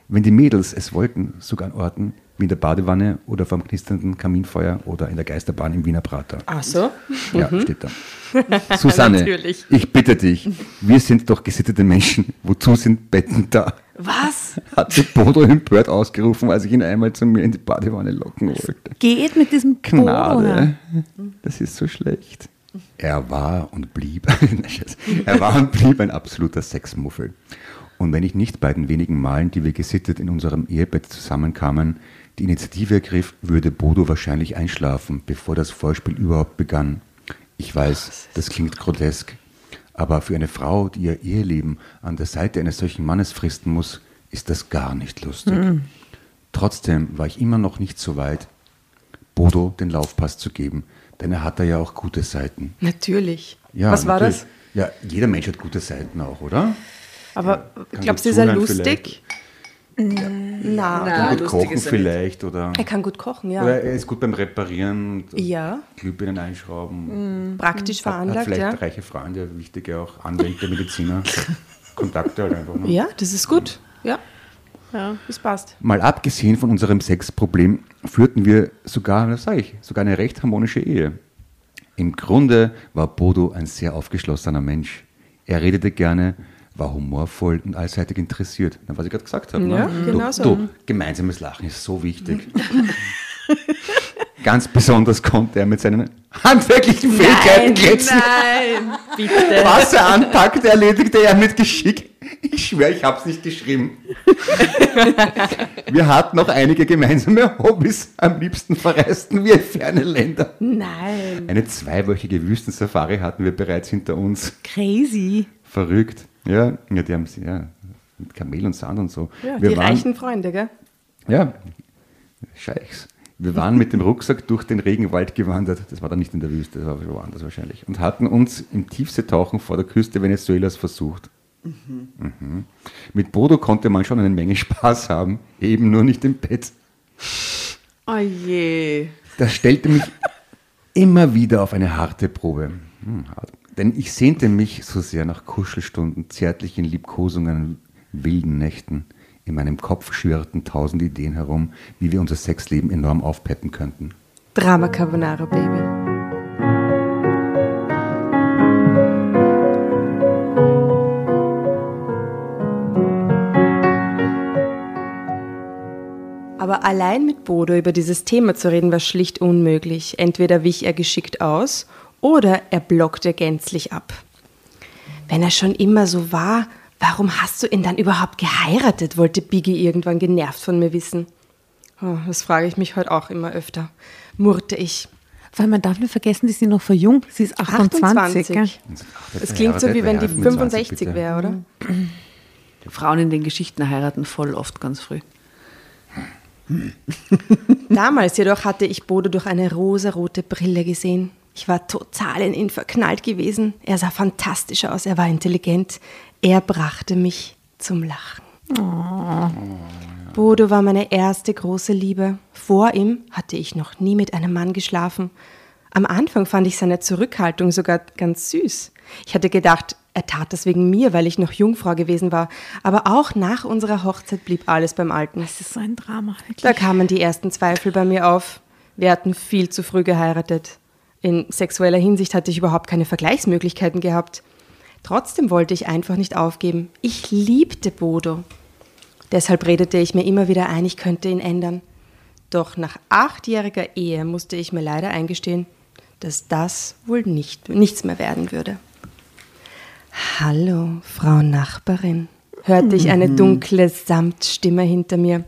Speaker 4: Wenn die Mädels es wollten, sogar an Orten wie in der Badewanne oder vom knisternden Kaminfeuer oder in der Geisterbahn im Wiener Prater.
Speaker 5: Ach so?
Speaker 4: Ja, steht da. Susanne,
Speaker 5: Natürlich.
Speaker 4: ich bitte dich, wir sind doch gesittete Menschen. Wozu sind Betten da?
Speaker 1: Was?
Speaker 4: Hatte Bodo empört ausgerufen, als ich ihn einmal zu mir in die Badewanne locken wollte.
Speaker 3: Geht mit diesem Corona.
Speaker 4: Gnade, das ist so schlecht. Er war und blieb, er war und blieb ein absoluter Sexmuffel. Und wenn ich nicht bei den wenigen Malen, die wir gesittet in unserem Ehebett zusammenkamen, die Initiative ergriff, würde Bodo wahrscheinlich einschlafen, bevor das Vorspiel überhaupt begann. Ich weiß, das klingt grotesk, aber für eine Frau, die ihr Eheleben an der Seite eines solchen Mannes fristen muss, ist das gar nicht lustig. Trotzdem war ich immer noch nicht so weit, Bodo den Laufpass zu geben, denn er hat da ja auch gute Seiten.
Speaker 5: Natürlich.
Speaker 4: Ja,
Speaker 5: Was war
Speaker 4: natürlich.
Speaker 5: das?
Speaker 4: Ja, jeder Mensch hat gute Seiten auch, oder?
Speaker 5: Aber
Speaker 4: kann
Speaker 5: glaubst du, ist er
Speaker 4: zuhören
Speaker 5: lustig? Na,
Speaker 1: Na,
Speaker 4: Kann gut kochen
Speaker 1: ist er
Speaker 4: vielleicht oder,
Speaker 5: er kann gut kochen, ja.
Speaker 4: oder er ist gut beim Reparieren und
Speaker 5: Ja.
Speaker 4: Glühbirnen einschrauben.
Speaker 5: Praktisch
Speaker 4: Hat, hat
Speaker 5: veranlagt,
Speaker 4: vielleicht
Speaker 5: ja.
Speaker 4: reiche Freunde, wichtige auch Anwälte, Mediziner, Kontakte halt einfach. Ne?
Speaker 5: Ja, das ist gut. Ja. Ja, das passt.
Speaker 4: Mal abgesehen von unserem Sexproblem führten wir sogar, das sage ich, sogar eine recht harmonische Ehe. Im Grunde war Bodo ein sehr aufgeschlossener Mensch. Er redete gerne, war humorvoll und allseitig interessiert. Was ich gerade gesagt habe.
Speaker 5: Ja,
Speaker 4: ne?
Speaker 5: genau
Speaker 4: du,
Speaker 5: so.
Speaker 4: Du, gemeinsames Lachen ist so wichtig. Ganz besonders konnte er mit seinen handwerklichen Fähigkeiten glänzen.
Speaker 5: Nein, bitte.
Speaker 4: Was er anpackte, erledigte er mit Geschick. Ich schwöre, ich habe es nicht geschrieben. Wir hatten noch einige gemeinsame Hobbys. Am liebsten verreisten wir in ferne Länder.
Speaker 5: Nein.
Speaker 4: Eine zweiwöchige Wüstensafari hatten wir bereits hinter uns.
Speaker 3: Crazy.
Speaker 4: Verrückt. Ja, ja die haben ja, mit Kamel und Sand und so.
Speaker 5: Ja,
Speaker 4: wir
Speaker 5: die
Speaker 4: waren,
Speaker 5: reichen Freunde, gell?
Speaker 4: Ja, Scheichs. Wir waren mit dem Rucksack durch den Regenwald gewandert. Das war dann nicht in der Wüste, das war woanders wahrscheinlich. Und hatten uns im Tiefseetauchen vor der Küste Venezuelas versucht. Mhm. Mit Bodo konnte man schon eine Menge Spaß haben, eben nur nicht im Bett.
Speaker 1: Oh je.
Speaker 4: Das stellte mich immer wieder auf eine harte Probe. Hm, hart. Denn ich sehnte mich so sehr nach Kuschelstunden, zärtlichen Liebkosungen, wilden Nächten. In meinem Kopf schwirrten tausend Ideen herum, wie wir unser Sexleben enorm aufpeppen könnten.
Speaker 5: Drama Carbonara Baby. Aber allein mit Bodo über dieses Thema zu reden, war schlicht unmöglich. Entweder wich er geschickt aus oder er blockte gänzlich ab. Wenn er schon immer so war, warum hast du ihn dann überhaupt geheiratet? wollte Biggie irgendwann genervt von mir wissen. Oh, das frage ich mich heute auch immer öfter. Murrte ich.
Speaker 3: Weil man darf nicht vergessen, die sind noch für jung. Sie ist 28.
Speaker 5: 28.
Speaker 3: gell?
Speaker 5: Es klingt so, wie wenn die 65
Speaker 4: bitte.
Speaker 5: wäre, oder?
Speaker 1: Die Frauen in den Geschichten heiraten voll oft ganz früh.
Speaker 5: Damals jedoch hatte ich Bodo durch eine rosarote Brille gesehen. Ich war total in ihn verknallt gewesen. Er sah fantastisch aus, er war intelligent. Er brachte mich zum Lachen. Bodo war meine erste große Liebe. Vor ihm hatte ich noch nie mit einem Mann geschlafen. Am Anfang fand ich seine Zurückhaltung sogar ganz süß. Ich hatte gedacht, er tat das wegen mir, weil ich noch Jungfrau gewesen war. Aber auch nach unserer Hochzeit blieb alles beim Alten.
Speaker 3: Das ist so ein Drama. Wirklich.
Speaker 5: Da kamen die ersten Zweifel bei mir auf. Wir hatten viel zu früh geheiratet. In sexueller Hinsicht hatte ich überhaupt keine Vergleichsmöglichkeiten gehabt. Trotzdem wollte ich einfach nicht aufgeben. Ich liebte Bodo. Deshalb redete ich mir immer wieder ein, ich könnte ihn ändern. Doch nach achtjähriger Ehe musste ich mir leider eingestehen, dass das wohl nicht, nichts mehr werden würde. Hallo, Frau Nachbarin, hörte ich eine dunkle Samtstimme hinter mir.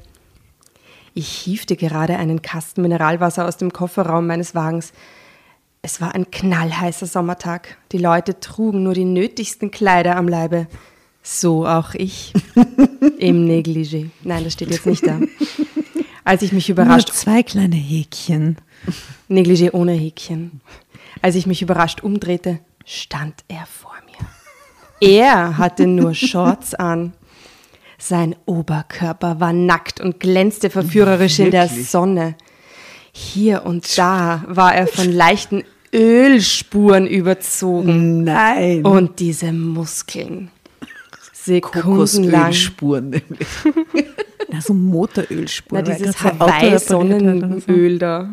Speaker 5: Ich hiefte gerade einen Kasten Mineralwasser aus dem Kofferraum meines Wagens. Es war ein knallheißer Sommertag. Die Leute trugen nur die nötigsten Kleider am Leibe. So auch ich. Im Negligé. Nein, das steht jetzt nicht da. Als ich mich
Speaker 3: Nur
Speaker 5: überrascht
Speaker 3: zwei kleine Häkchen.
Speaker 5: Negligé ohne Häkchen. Als ich mich überrascht umdrehte, stand er vor mir. Er hatte nur Shorts an. Sein Oberkörper war nackt und glänzte verführerisch in der Sonne. Hier und da war er von leichten Ölspuren überzogen.
Speaker 1: Nein.
Speaker 5: Und diese Muskeln. Sekundenlang.
Speaker 1: Kokosölspuren nämlich.
Speaker 3: Na, so Motorölspuren.
Speaker 5: Na,
Speaker 3: weil
Speaker 5: dieses. Hawaii-Sonnenöl da.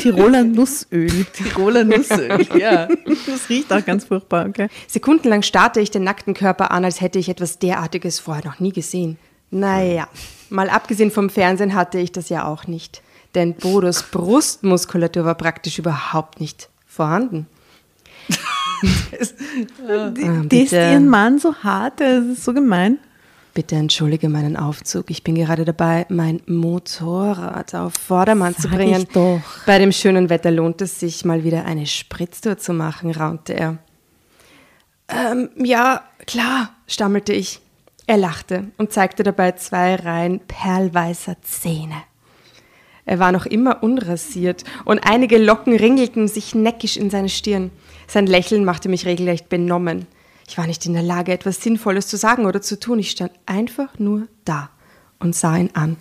Speaker 3: Tiroler Nussöl.
Speaker 1: Tiroler Nussöl, ja.
Speaker 3: Das riecht auch ganz furchtbar, okay.
Speaker 5: Sekundenlang starrte ich den nackten Körper an, als hätte ich etwas derartiges vorher noch nie gesehen. Naja, mal abgesehen vom Fernsehen hatte ich das ja auch nicht. Denn Bodos Brustmuskulatur war praktisch überhaupt nicht vorhanden. Ah,
Speaker 3: Disst
Speaker 5: bitte.
Speaker 3: ihren Mann so hart, das ist so gemein.
Speaker 5: Bitte entschuldige meinen Aufzug. Ich bin gerade dabei, mein Motorrad auf Vordermann zu
Speaker 3: Sag
Speaker 5: bringen.
Speaker 3: ich doch.
Speaker 5: Bei dem schönen Wetter lohnt es sich, mal wieder eine Spritztour zu machen, raunte er. Ähm, ja, klar, stammelte ich. Er lachte und zeigte dabei zwei Reihen perlweißer Zähne. Er war noch immer unrasiert und einige Locken ringelten sich neckisch in seine Stirn. Sein Lächeln machte mich regelrecht benommen. Ich war nicht in der Lage, etwas Sinnvolles zu sagen oder zu tun. Ich stand einfach nur da und sah ihn an.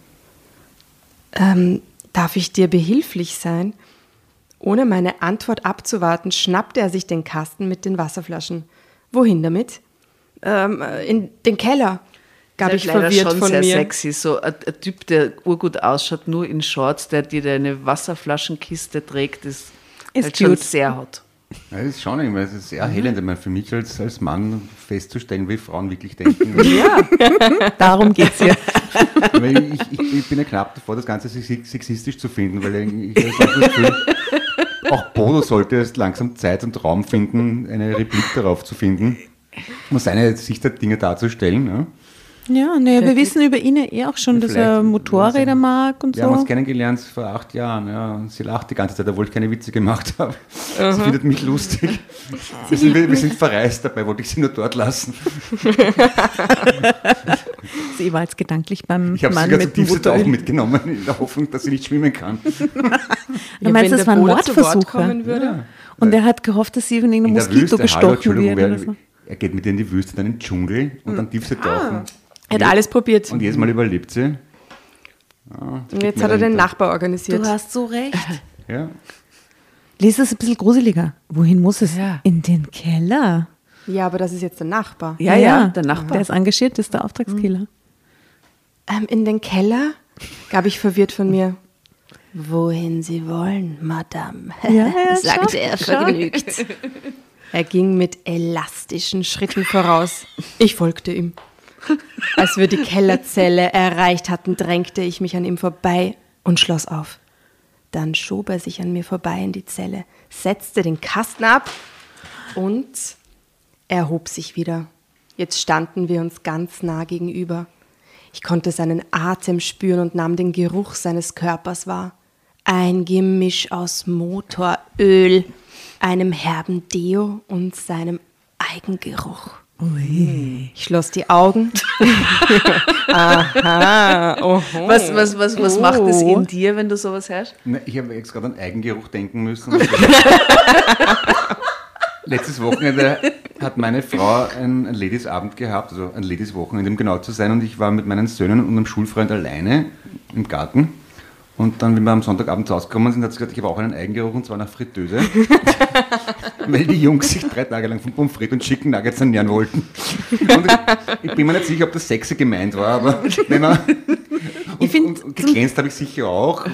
Speaker 5: Ähm, darf ich dir behilflich sein? Ohne meine Antwort abzuwarten, schnappte er sich den Kasten mit den Wasserflaschen. Wohin damit? Ähm, äh, in den Keller, gab
Speaker 1: Das
Speaker 5: ich
Speaker 1: ist leider
Speaker 5: verwirrt
Speaker 1: schon
Speaker 5: von
Speaker 1: sehr
Speaker 5: mir.
Speaker 1: sexy. So ein, ein Typ, der urgut ausschaut, nur in Shorts, der dir deine Wasserflaschenkiste trägt, ist,
Speaker 3: Ist
Speaker 1: halt schon sehr hot.
Speaker 4: Ja, das ist schon irgendwie, es ist sehr erhellend, einmal für mich als, als Mann festzustellen, wie Frauen wirklich denken.
Speaker 1: Ja,
Speaker 3: Darum geht's ja.
Speaker 4: weil ich, ich, ich bin ja knapp davor, das Ganze sex- sexistisch zu finden, weil ich, ich habe das Gefühl, auch Bodo sollte es langsam Zeit und Raum finden, eine Replik darauf zu finden, um seine Sicht der Dinge darzustellen. Ja.
Speaker 3: Ja, ne, wir wissen über ihn ja eh auch schon, dass er Motorräder mag und
Speaker 4: Wir haben uns
Speaker 3: so.
Speaker 4: kennengelernt vor acht Jahren. Ja. und Sie lacht die ganze Zeit, obwohl ich keine Witze gemacht habe. Sie findet mich lustig. Wir sind, wir sind verreist, dabei wollte ich sie nur dort lassen.
Speaker 3: Sie war jetzt gedanklich beim
Speaker 4: Ich habe sie
Speaker 3: Mann
Speaker 4: sogar zum mitgenommen, in der Hoffnung, dass sie nicht schwimmen kann.
Speaker 3: Du meinst,
Speaker 5: wenn
Speaker 3: das
Speaker 5: Wort
Speaker 3: Mordversuche?
Speaker 5: kommen würde?
Speaker 3: Und er hat gehofft, dass sie von
Speaker 4: In
Speaker 3: irgendeinem Moskito
Speaker 4: Wüste, hallo,
Speaker 3: gestochen
Speaker 4: Entschuldigung,
Speaker 3: wird oder so.
Speaker 4: er geht mit ihr in die Wüste, dann in den Dschungel und dann tiefste tauchen.
Speaker 5: Er hat alles probiert.
Speaker 4: Und jedes Mal überlebt sie.
Speaker 5: Und jetzt hat er den Nachbar organisiert.
Speaker 3: Du hast so recht.
Speaker 4: Ja.
Speaker 3: Lies es ein bisschen gruseliger. Wohin muss es?
Speaker 1: Ja.
Speaker 3: In den Keller.
Speaker 5: Ja, aber das ist jetzt der Nachbar.
Speaker 1: ja, ja, der Nachbar.
Speaker 3: Der ist engagiert, das ist der Auftragskiller.
Speaker 5: Ähm, in den Keller? gab ich verwirrt von mir. Wohin Sie wollen, Madame,
Speaker 3: Ja, ja,
Speaker 5: sagte er vergnügt. Er ging mit elastischen Schritten voraus. Ich folgte ihm. Als wir die Kellerzelle erreicht hatten, drängte ich mich an ihm vorbei und schloss auf. Dann schob er sich an mir vorbei in die Zelle, setzte den Kasten ab und erhob sich wieder. Jetzt standen wir uns ganz nah gegenüber. Ich konnte seinen Atem spüren und nahm den Geruch seines Körpers wahr. Ein Gemisch aus Motoröl, einem herben Deo und seinem Eigengeruch. Ich schloss die Augen. Aha, oho.
Speaker 1: Was, was, was, was macht es
Speaker 5: Oh.
Speaker 1: in dir, wenn du sowas hörst?
Speaker 4: Na, Ich habe jetzt gerade an Eigengeruch denken müssen. Letztes Wochenende hat meine Frau einen Ladies-Abend gehabt, also ein Ladies-Wochenende, um genau zu sein. Und ich war mit meinen Söhnen und einem Schulfreund alleine im Garten. Und dann, wenn wir am Sonntagabend rausgekommen sind, hat sie gesagt, ich habe auch einen Eigengeruch und zwar nach Fritteuse. Weil die Jungs sich drei Tage lang von Pommes frites und Chicken Nuggets ernähren wollten. Und ich, ich bin mir nicht sicher, ob das sexy gemeint war, aber wenn man. Und,
Speaker 3: find,
Speaker 4: und, und geglänzt habe ich sicher auch.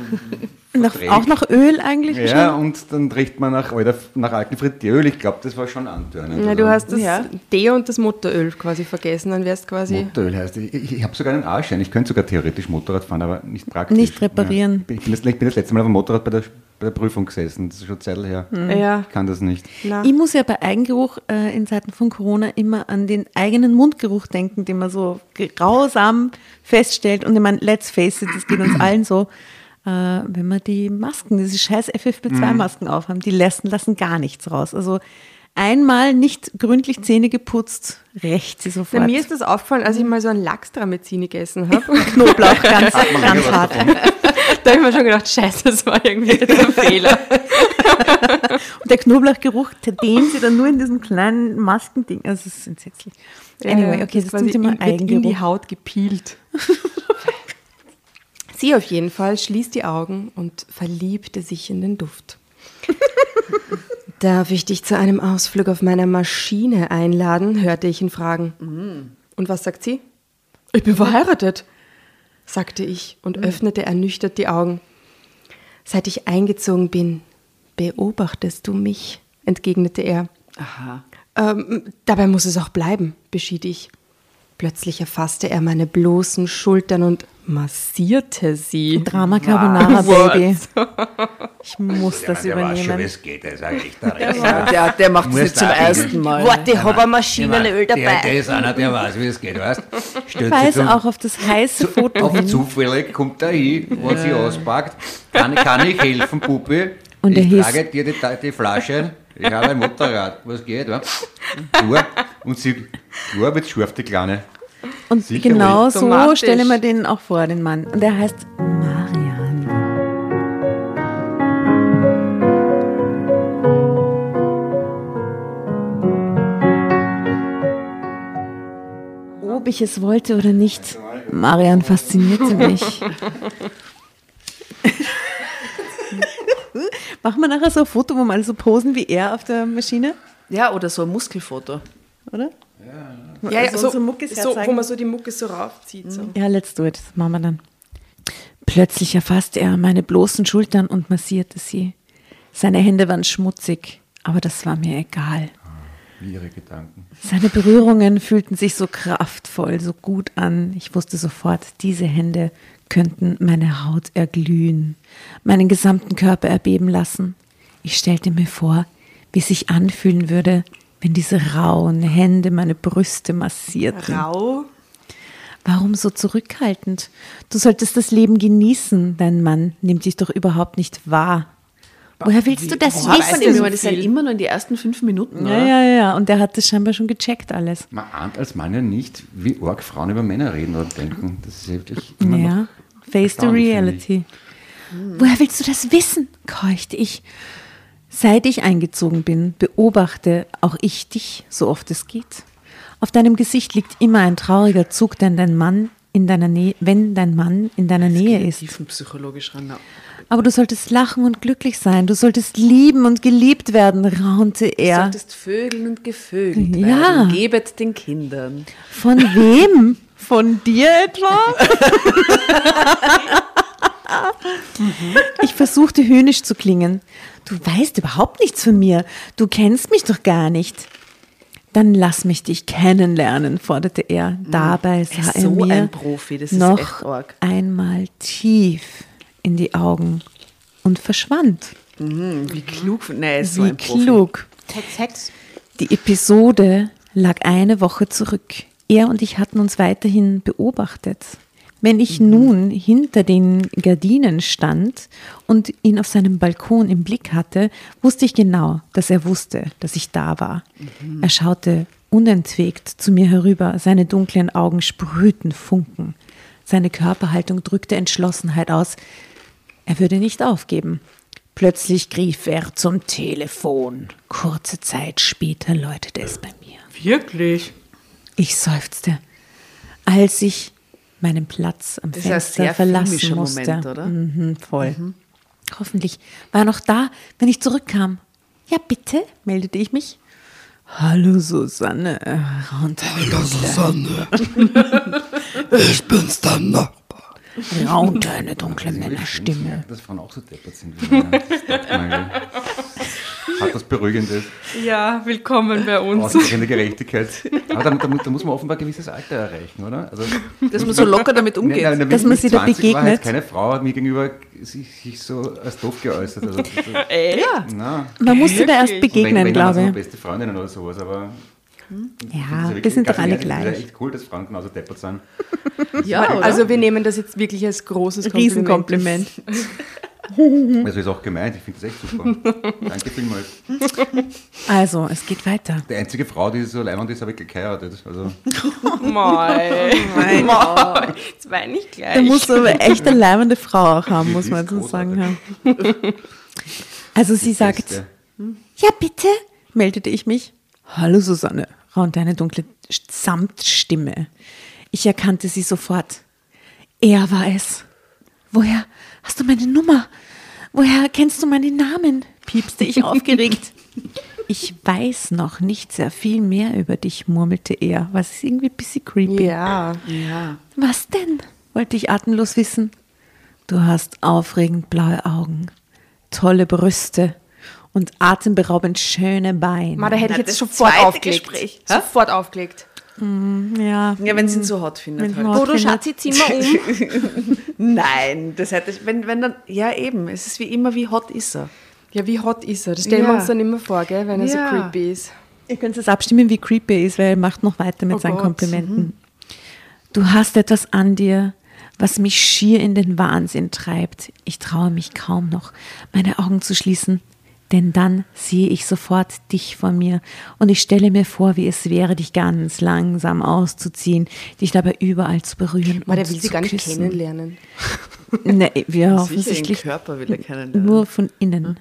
Speaker 3: Nach, auch nach Öl eigentlich?
Speaker 4: Ja,
Speaker 3: wahrscheinlich?
Speaker 4: und dann riecht man nach, alter, nach alten Frittieröl. Ich glaube, das war schon antörnend.
Speaker 5: Na,
Speaker 4: Also,
Speaker 5: du hast das
Speaker 1: Ja.
Speaker 5: Deo und das Motoröl quasi vergessen, dann wärst quasi.
Speaker 4: Motoröl heißt, ich, ich, ich habe sogar einen A-Schein. Ich könnte sogar theoretisch Motorrad fahren, aber nicht praktisch.
Speaker 3: Nicht reparieren.
Speaker 4: Ja. Ich, bin das, ich bin das letzte Mal auf dem Motorrad bei der, bei der Prüfung gesessen. Das ist schon Zeit her.
Speaker 5: Ja,
Speaker 4: Ich kann das nicht.
Speaker 5: na.
Speaker 3: Ich muss ja bei Eigengeruch äh, in Zeiten von Corona immer an den eigenen Mundgeruch denken, den man so grausam feststellt. Und ich meine, let's face it, das geht uns allen so. Äh, wenn wir die Masken, diese scheiß FFP2-Masken aufhaben, die lassen, lassen gar nichts raus. Also einmal nicht gründlich Zähne geputzt, rächt sie sofort.
Speaker 5: Na, mir ist das aufgefallen, als ich mal so einen Lachs-Tramezin gegessen habe.
Speaker 3: Knoblauch ganz, ganz hart.
Speaker 5: da habe ich mir schon gedacht, scheiße, das war irgendwie ein Fehler.
Speaker 3: Und der Knoblauchgeruch, den sie dann nur in diesem kleinen Maskending. Also es ist entsetzlich. Anyway, okay, das,
Speaker 5: war
Speaker 3: zum Thema
Speaker 5: in, wird in die. Haut gepielt. Sie auf jeden Fall schließt die Augen und verliebte sich in den Duft. Darf ich dich zu einem Ausflug auf meiner Maschine einladen? hörte ich ihn fragen. Und was sagt sie? Ich bin verheiratet, sagte ich und öffnete ernüchtert die Augen. Seit ich eingezogen bin, beobachtest du mich, entgegnete er.
Speaker 1: Aha.
Speaker 5: Ähm, dabei muss es auch bleiben, beschied ich. Plötzlich erfasste er meine bloßen Schultern und massierte sie.
Speaker 3: Drama Carbonara? Baby. Ich muss das
Speaker 2: der weiß schon, wie
Speaker 3: übernehmen.
Speaker 2: es geht. Der ist ein echter Rechner.
Speaker 1: Der, der macht es nicht zum
Speaker 2: da
Speaker 1: ersten Mal.
Speaker 5: Warte, ich habe ein Maschinenöl
Speaker 2: Der, der
Speaker 5: dabei.
Speaker 2: ist einer, der weiß, wie es geht, weißt
Speaker 3: Ich
Speaker 2: Stellt
Speaker 3: weise
Speaker 2: sich
Speaker 3: auch auf das heiße Foto
Speaker 2: auf zufällig kommt er hin, wenn sie auspackt. Kann, kann ich helfen, Puppi?
Speaker 3: Und er
Speaker 2: ich
Speaker 3: hieß-
Speaker 2: trage dir die, die Flasche. Ich habe ein Motorrad. Was geht? Ja? Uhr. Und sie, Uhr wird scharf, die Kleine.
Speaker 3: Und
Speaker 2: Sicher
Speaker 3: genau so stelle ich mir den auch vor, den Mann. Und der heißt Marian. Ob ich es wollte oder nicht, Marian faszinierte mich. Machen wir nachher so ein Foto, wo wir alle so posen wie er auf der Maschine,
Speaker 1: Ja, oder so ein Muskelfoto.
Speaker 3: oder?
Speaker 5: Ja, ja,
Speaker 3: Also
Speaker 5: so,
Speaker 3: unsere Muckis
Speaker 5: so, wo man so die Mucke so raufzieht. So.
Speaker 3: Ja, let's do it. Das machen wir dann. Plötzlich erfasste er meine bloßen Schultern und massierte sie. Seine Hände waren schmutzig, aber das war mir egal.
Speaker 4: Wie ihre Gedanken.
Speaker 3: Seine Berührungen fühlten sich so kraftvoll, so gut an. Ich wusste sofort, diese Hände könnten meine Haut erglühen, meinen gesamten Körper erbeben lassen. Ich stellte mir vor, wie es sich anfühlen würde, wenn diese rauen Hände meine Brüste massierten.
Speaker 5: Rau.
Speaker 3: Warum so zurückhaltend? Du solltest das Leben genießen. Dein Mann nimmt dich doch überhaupt nicht wahr. Woher willst du das
Speaker 1: Boah,
Speaker 3: wissen?
Speaker 1: weißt du, das sind immer nur in die ersten fünf Minuten.
Speaker 3: Ja,
Speaker 1: oder?
Speaker 3: ja, ja. Und der hat das scheinbar schon gecheckt alles.
Speaker 4: Man ahnt als Mann ja nicht, wie arg Frauen über Männer reden oder denken. Das ist ja wirklich immer
Speaker 3: Ja.
Speaker 4: noch
Speaker 3: Face the reality. Woher willst du das wissen? keuchte ich. Seit ich eingezogen bin, beobachte auch ich dich, so oft es geht. Auf deinem Gesicht liegt immer ein trauriger Zug, denn dein Mann in deiner Nähe, wenn dein Mann in deiner Nähe ist.
Speaker 1: Tiefenpsychologisch ran.
Speaker 3: Aber du solltest lachen und glücklich sein. Du solltest lieben und geliebt werden, raunte
Speaker 1: Du
Speaker 3: er.
Speaker 1: solltest vögeln und gevögelt
Speaker 3: Ja.
Speaker 1: werden. Gebet den Kindern.
Speaker 3: Von wem? Von dir etwa? Ich versuchte höhnisch zu klingen. Du weißt überhaupt nichts von mir. Du kennst mich doch gar nicht. Dann lass mich dich kennenlernen, forderte er. Dabei
Speaker 1: Er
Speaker 3: sah
Speaker 1: ist
Speaker 3: er
Speaker 1: so
Speaker 3: mir
Speaker 1: ein Profi, das ist
Speaker 3: noch einmal tief in die Augen und verschwand.
Speaker 1: Wie klug. Nein, er ist so
Speaker 3: Wie
Speaker 1: ein Profi.
Speaker 3: klug. Die Episode lag eine Woche zurück. Er und ich hatten uns weiterhin beobachtet. Wenn ich
Speaker 1: Mhm.
Speaker 3: nun hinter den Gardinen stand und ihn auf seinem Balkon im Blick hatte, wusste ich genau, dass er wusste, dass ich da war.
Speaker 1: Mhm.
Speaker 3: Er schaute unentwegt zu mir herüber, seine dunklen Augen sprühten Funken. Seine Körperhaltung drückte Entschlossenheit aus. Er würde nicht aufgeben. Plötzlich griff er zum Telefon. Kurze Zeit später läutete es bei mir.
Speaker 5: Wirklich?
Speaker 3: Ich seufzte, als ich meinen Platz am
Speaker 1: Das
Speaker 3: Fenster
Speaker 1: sehr
Speaker 3: verlassen
Speaker 1: filmischer
Speaker 3: musste.
Speaker 1: Moment, oder?
Speaker 3: Mhm, voll. Hoffentlich war er noch da, wenn ich zurückkam. Ja, bitte, meldete ich mich. Hallo Susanne, raunte
Speaker 6: Hallo Susanne. ich bin's, dein Nachbar.
Speaker 3: raunte eine dunkle Männerstimme.
Speaker 4: Dass Frauen auch so deppert sind. wie Männer. Man, Hat das Beruhigendes,
Speaker 5: Ja, willkommen bei uns.
Speaker 4: ausreichende Gerechtigkeit. Aber da, da, da muss man offenbar ein gewisses Alter erreichen, oder? Also,
Speaker 1: Dass man so locker damit umgeht.
Speaker 4: Nein, nein,
Speaker 3: Dass man
Speaker 4: ich
Speaker 3: sie da
Speaker 4: 20 war,
Speaker 3: begegnet.
Speaker 4: hat keine Frau hat mir gegenüber sich, sich so als doof geäußert. Also, das-
Speaker 1: Ja.
Speaker 4: na,
Speaker 3: Man musste da erst begegnen,
Speaker 4: wenn, wenn
Speaker 3: glaube
Speaker 4: so
Speaker 3: ich.
Speaker 4: beste Freundinnen oder sowas, aber
Speaker 3: Ja,
Speaker 4: das ist
Speaker 3: wir sind doch alle
Speaker 4: ehrlich, Das ist
Speaker 3: gleich.
Speaker 4: ja echt cool, dass Frauen genauso deppert sind.
Speaker 1: ja?
Speaker 5: Also wir nehmen das jetzt wirklich als großes Kompliment.
Speaker 3: Riesenkompliment.
Speaker 4: Also ist auch gemeint, ich finde das echt super. Danke vielmals.
Speaker 3: Also, es geht weiter.
Speaker 4: Die einzige Frau, die so leibend ist, habe ich geheiratet. Also,
Speaker 5: Mei. Mei. Das war nicht gleich.
Speaker 3: Da muss aber echt eine leibende Frau auch haben,
Speaker 4: Die
Speaker 3: muss man so
Speaker 4: großartig.
Speaker 3: sagen. Also sie sagt,
Speaker 4: Beste.
Speaker 3: ja bitte, meldete ich mich. Hallo Susanne, raunte eine dunkle Samtstimme. Ich erkannte sie sofort. Er war es. Woher hast du meine Nummer? Woher kennst du meinen Namen? piepste ich aufgeregt. Ich weiß noch nicht sehr viel mehr über dich, murmelte er. Was ist irgendwie ein bisschen creepy.
Speaker 5: Ja.
Speaker 1: Ja.
Speaker 3: Was denn? wollte ich atemlos wissen. Du hast aufregend blaue Augen, tolle Brüste und atemberaubend schöne Beine.
Speaker 5: Ma, da hätte ich
Speaker 1: Na,
Speaker 5: jetzt
Speaker 1: das
Speaker 5: sofort aufgelegt.
Speaker 1: Gespräch.
Speaker 5: Sofort aufgelegt.
Speaker 3: Ja,
Speaker 1: Ja, wenn sie ihn so hot findet.
Speaker 3: Wenn
Speaker 1: Halt.
Speaker 5: Bodo, Schatzi, zieh mal um.
Speaker 1: Nein, das hätte ich, wenn, wenn dann, ja eben, es ist wie immer, wie hot ist er.
Speaker 5: Ja, wie hot ist er? Das stellen wir
Speaker 1: Ja.
Speaker 5: uns dann immer vor, gell, wenn er
Speaker 1: Ja.
Speaker 5: so creepy ist.
Speaker 3: Ihr könnt es abstimmen, wie creepy er ist, weil er macht noch weiter mit
Speaker 5: Oh
Speaker 3: seinen
Speaker 5: Gott.
Speaker 3: Komplimenten. Du hast etwas an dir, was mich schier in den Wahnsinn treibt. Ich traue mich kaum noch, meine Augen zu schließen, denn dann sehe ich sofort dich vor mir und ich stelle mir vor, wie es wäre, dich ganz langsam auszuziehen, dich dabei überall zu berühren.
Speaker 5: Ma, der will sie gar nicht
Speaker 3: küssen.
Speaker 5: kennenlernen.
Speaker 3: Nee, wir
Speaker 1: Sicher,
Speaker 3: offensichtlich
Speaker 1: den Körper will er kennenlernen.
Speaker 3: nur von innen.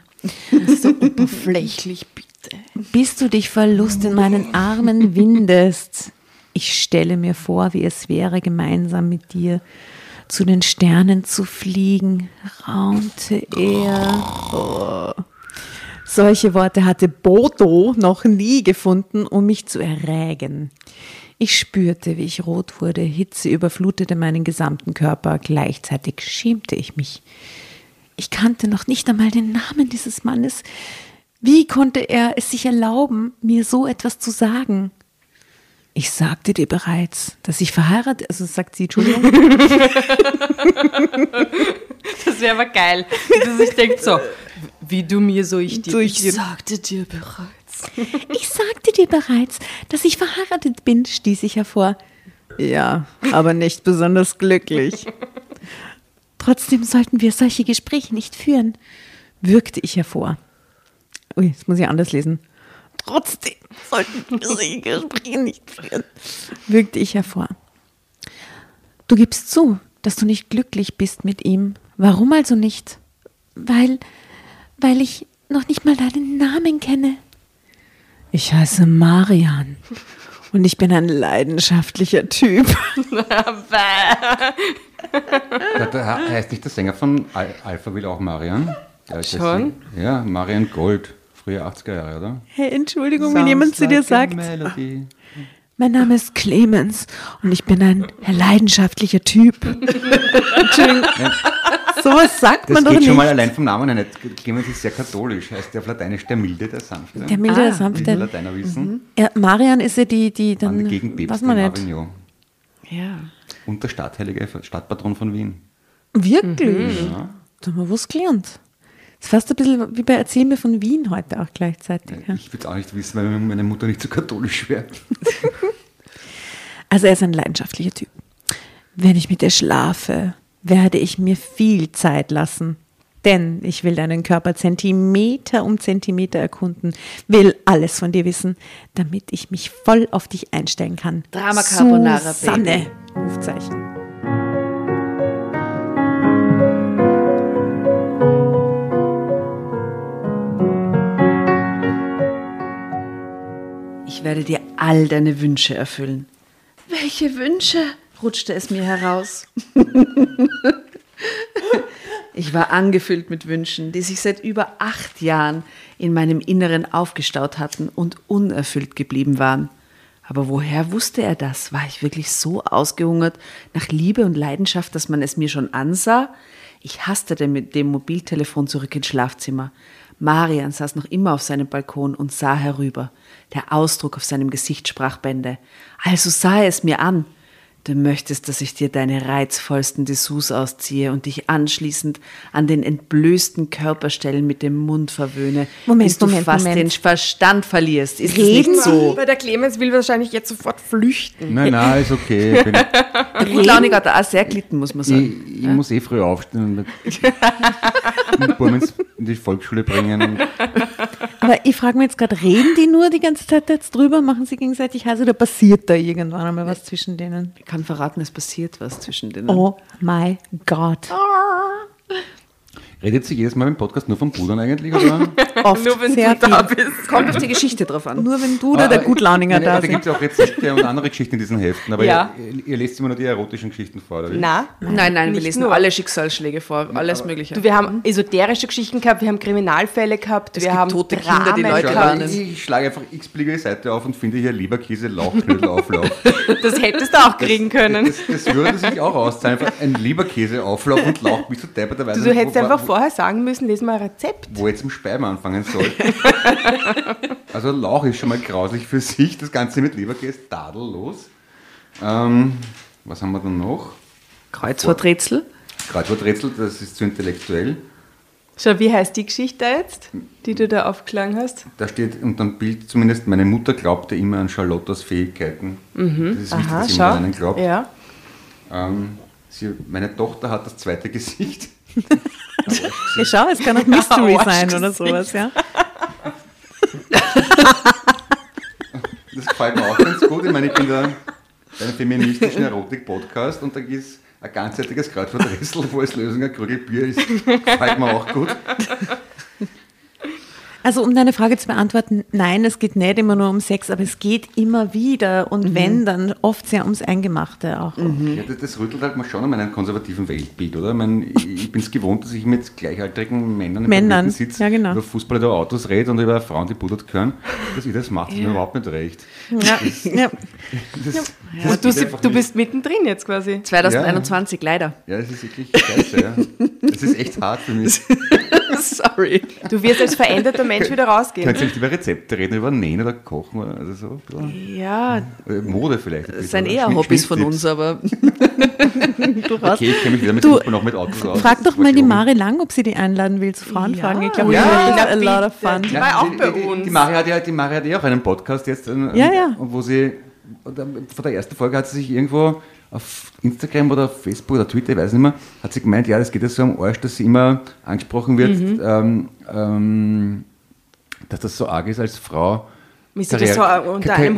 Speaker 5: Oberflächlich, bitte.
Speaker 3: bis du dich vor Lust in meinen Armen windest. Ich stelle mir vor, wie es wäre, gemeinsam mit dir zu den Sternen zu fliegen, raunte er. Oh. Solche Worte hatte Bodo noch nie gefunden, um mich zu errägen. Ich spürte, wie ich rot wurde, Hitze überflutete meinen gesamten Körper, gleichzeitig schämte ich mich. Ich kannte noch nicht einmal den Namen dieses Mannes. Wie konnte er es sich erlauben, mir so etwas zu sagen? Ich sagte dir bereits, dass ich verheiratet, also sagt sie, Entschuldigung,
Speaker 5: Das wäre aber geil. Dass ich denke so, wie du mir, so ich dir.
Speaker 3: So ich
Speaker 5: sagte dir bereits.
Speaker 3: ich sagte dir bereits, dass ich verheiratet bin, stieß ich hervor. Ja, aber nicht besonders glücklich. Trotzdem sollten wir solche Gespräche nicht führen, würgte ich hervor. Ui, das muss ich anders lesen. Trotzdem sollten wir solche Gespräche nicht führen, würgte ich hervor. Du gibst zu, dass du nicht glücklich bist mit ihm. Warum also nicht? Weil, weil ich noch nicht mal deinen Namen kenne. Ich heiße Marian und ich bin ein leidenschaftlicher Typ.
Speaker 4: Der, heißt nicht der Sänger von Al Alpha will auch Marian?
Speaker 5: Schon?
Speaker 4: Ja, Marian Gold. Früher 80er Jahre, oder?
Speaker 3: Hey, Entschuldigung, wenn jemand zu dir sagt,
Speaker 4: Melody.
Speaker 3: mein Name ist Clemens und ich bin ein leidenschaftlicher Typ. Entschuldigung, sowas sagt
Speaker 4: Das
Speaker 3: man doch
Speaker 4: geht
Speaker 3: nicht.
Speaker 4: schon mal allein vom Namen her nicht. Clemens ist sehr katholisch, heißt der auf Lateinisch der Milde, der Sanfte.
Speaker 3: Der milde, der
Speaker 4: Wie die
Speaker 3: sanfte.
Speaker 4: Lateiner wissen.
Speaker 3: Ja, Marian ist ja die, die
Speaker 4: An
Speaker 3: dann,
Speaker 4: die Gegenpäpste
Speaker 3: weiß man nicht.
Speaker 4: Avignon.
Speaker 1: Ja.
Speaker 4: Und der Stadtheilige, Stadtpatron von Wien.
Speaker 3: Wirklich?
Speaker 4: Ja.
Speaker 3: Da haben wir was gelernt. Das ist fast ein bisschen wie bei Erzähl mir von Wien heute auch gleichzeitig. Ja.
Speaker 4: Ich würde es auch nicht wissen, weil meine Mutter nicht so katholisch wäre.
Speaker 3: Also er ist ein leidenschaftlicher Typ. Wenn ich mit dir schlafe, werde ich mir viel Zeit lassen. Denn ich will deinen Körper Zentimeter um Zentimeter erkunden, will alles von dir wissen, damit ich mich voll auf dich einstellen kann.
Speaker 1: Drama Carbonara,
Speaker 3: Susanne, Rufzeichen.
Speaker 1: Ich werde dir all deine Wünsche erfüllen. Welche Wünsche? Rutschte es mir heraus. ich war angefüllt mit Wünschen, die sich seit über acht Jahren in meinem Inneren aufgestaut hatten und unerfüllt geblieben waren. Aber woher wusste er das? War ich wirklich so ausgehungert nach Liebe und Leidenschaft, dass man es mir schon ansah? Ich hastete mit dem Mobiltelefon zurück ins Schlafzimmer. Marian saß noch immer auf seinem Balkon und sah herüber. Der Ausdruck auf seinem Gesicht sprach Bände. Also sah er es mir an. Du möchtest, dass ich dir deine reizvollsten Dessous ausziehe und dich anschließend an den entblößten Körperstellen mit dem Mund verwöhne,
Speaker 3: Moment,
Speaker 1: bis du
Speaker 3: Moment,
Speaker 1: fast
Speaker 3: Moment.
Speaker 1: den Verstand verlierst. Ist es
Speaker 3: Reden
Speaker 1: nicht so?
Speaker 5: Weil der Clemens will wahrscheinlich jetzt sofort flüchten.
Speaker 4: Nein, nein, ist okay. Ich, bin,
Speaker 1: Gut, Launig hat er auch sehr glitten, muss man
Speaker 4: ich,
Speaker 1: sagen.
Speaker 4: ich muss eh früh aufstehen und in die Volksschule bringen.
Speaker 3: Aber ich frage mich jetzt gerade, reden die nur die ganze Zeit jetzt drüber, machen sie gegenseitig heiß oder passiert da irgendwann einmal was zwischen denen?
Speaker 1: Ich kann verraten, es passiert was zwischen denen.
Speaker 3: Oh my God.
Speaker 4: Redet sie jedes Mal im Podcast nur vom Pudern eigentlich? Oder?
Speaker 3: Oft,
Speaker 5: Nur wenn
Speaker 3: sehr
Speaker 5: du da
Speaker 3: viel.
Speaker 5: bist.
Speaker 1: Kommt auf die Geschichte drauf an.
Speaker 3: Nur wenn du oder der Gutlauninger
Speaker 4: Nein,
Speaker 3: da
Speaker 4: Da
Speaker 3: sind.
Speaker 4: gibt es ja auch Rezepte und andere Geschichten in diesen Heften, aber
Speaker 5: Ja.
Speaker 4: ihr, ihr lest immer nur die erotischen Geschichten vor, oder?
Speaker 5: Na,
Speaker 1: Nein, nein, wir lesen
Speaker 5: nur.
Speaker 1: alle Schicksalsschläge vor, alles Mögliche.
Speaker 5: du, wir haben esoterische Geschichten gehabt, wir haben Kriminalfälle gehabt, wir
Speaker 1: gibt
Speaker 5: haben
Speaker 1: tote Kinder, die
Speaker 5: Dramen
Speaker 1: Leute
Speaker 5: gehabt.
Speaker 4: ich schlage einfach x-beliebige Seite auf und finde hier Leberkäse, Lauchknödel, Auflauf.
Speaker 5: Das hättest du auch kriegen können.
Speaker 4: Das, das würde sich auch auszahlen. Einfach ein Leberkäse, Auflauf und Lauch bis zu depperterweise.
Speaker 5: Du, du hättest einfach
Speaker 4: wo,
Speaker 5: vorher sagen müssen, lesen wir ein Rezept.
Speaker 4: wo jetzt im Speiben anfangen soll. also Lauch ist schon mal grauslich für sich. Das Ganze mit Leberkäse, tadellos. Ähm, was haben wir dann noch?
Speaker 1: Kreuzworträtsel.
Speaker 4: Kreuzworträtsel, das ist zu intellektuell.
Speaker 5: Schau, wie heißt die Geschichte jetzt, die du da aufgeschlagen hast?
Speaker 4: Da steht unter dem Bild zumindest, meine Mutter glaubte immer an Charlottas Fähigkeiten. Das ist wichtig, dass jemand an einen glaubt.
Speaker 5: Ja.
Speaker 4: Ähm, sie, meine Tochter hat das zweite Gesicht.
Speaker 3: Ja, schau, es kann auch Mystery
Speaker 5: Arschgesicht.
Speaker 3: sein oder sowas, ja.
Speaker 4: Das gefällt mir auch ganz gut. Ich meine, ich bin da bei einem feministischen Erotik-Podcast und da gibt es ein ganzheitliches Kreuzworträtsel, wo als Lösung ein Krügel Bier ist. Gefällt mir auch gut.
Speaker 3: Also um deine Frage zu beantworten, nein, es geht nicht immer nur um Sex, aber es geht immer wieder und wenn, dann oft sehr ums Eingemachte auch.
Speaker 4: Ja, das, das rüttelt halt mal schon an meinem konservativen Weltbild, oder? Ich, meine, ich, bin es gewohnt, dass ich mit gleichaltrigen Männern im
Speaker 3: Männern,
Speaker 4: sitze,
Speaker 3: ja, genau.
Speaker 4: über Fußball oder Autos rede und über Frauen, die pudert können. Dass ich das mache, ist mir überhaupt nicht recht.
Speaker 3: Ja, ja.
Speaker 4: Das, das
Speaker 5: Und du, du bist mittendrin jetzt quasi.
Speaker 1: 2021, leider.
Speaker 4: Ja, das ist wirklich scheiße, ja. Das ist echt hart für mich.
Speaker 1: Sorry.
Speaker 5: Du wirst als veränderter Mensch wieder rausgehen.
Speaker 4: Könnt ihr nicht über Rezepte reden, über Nähen oder Kochen oder also so?
Speaker 1: Ja,
Speaker 4: Äh, Mode vielleicht.
Speaker 1: das sind eher Hobbys von uns, aber
Speaker 4: Okay, ich kenne mich weder mit
Speaker 3: Du,
Speaker 4: Fußball noch mit Autos aus.
Speaker 3: Frag doch mal die. Mari Lang, ob sie die einladen will zu Frauenfragen.
Speaker 1: Ja.
Speaker 3: Ich glaube,
Speaker 4: Ja,
Speaker 3: a lot of fun.
Speaker 5: Die war auch
Speaker 4: die,
Speaker 5: bei
Speaker 4: die,
Speaker 5: uns.
Speaker 4: Die Mari hat ja, die Mari hat ja auch einen Podcast jetzt, äh,
Speaker 3: Ja, ja.
Speaker 4: wo sie, vor der ersten Folge hat sie sich irgendwo auf Instagram oder auf Facebook oder Twitter, ich weiß nicht mehr, hat sie gemeint, ja, das geht ja so am Arsch, dass sie immer angesprochen wird,
Speaker 5: Mhm.
Speaker 4: ähm, ähm, dass das so arg ist als Frau.
Speaker 5: Das so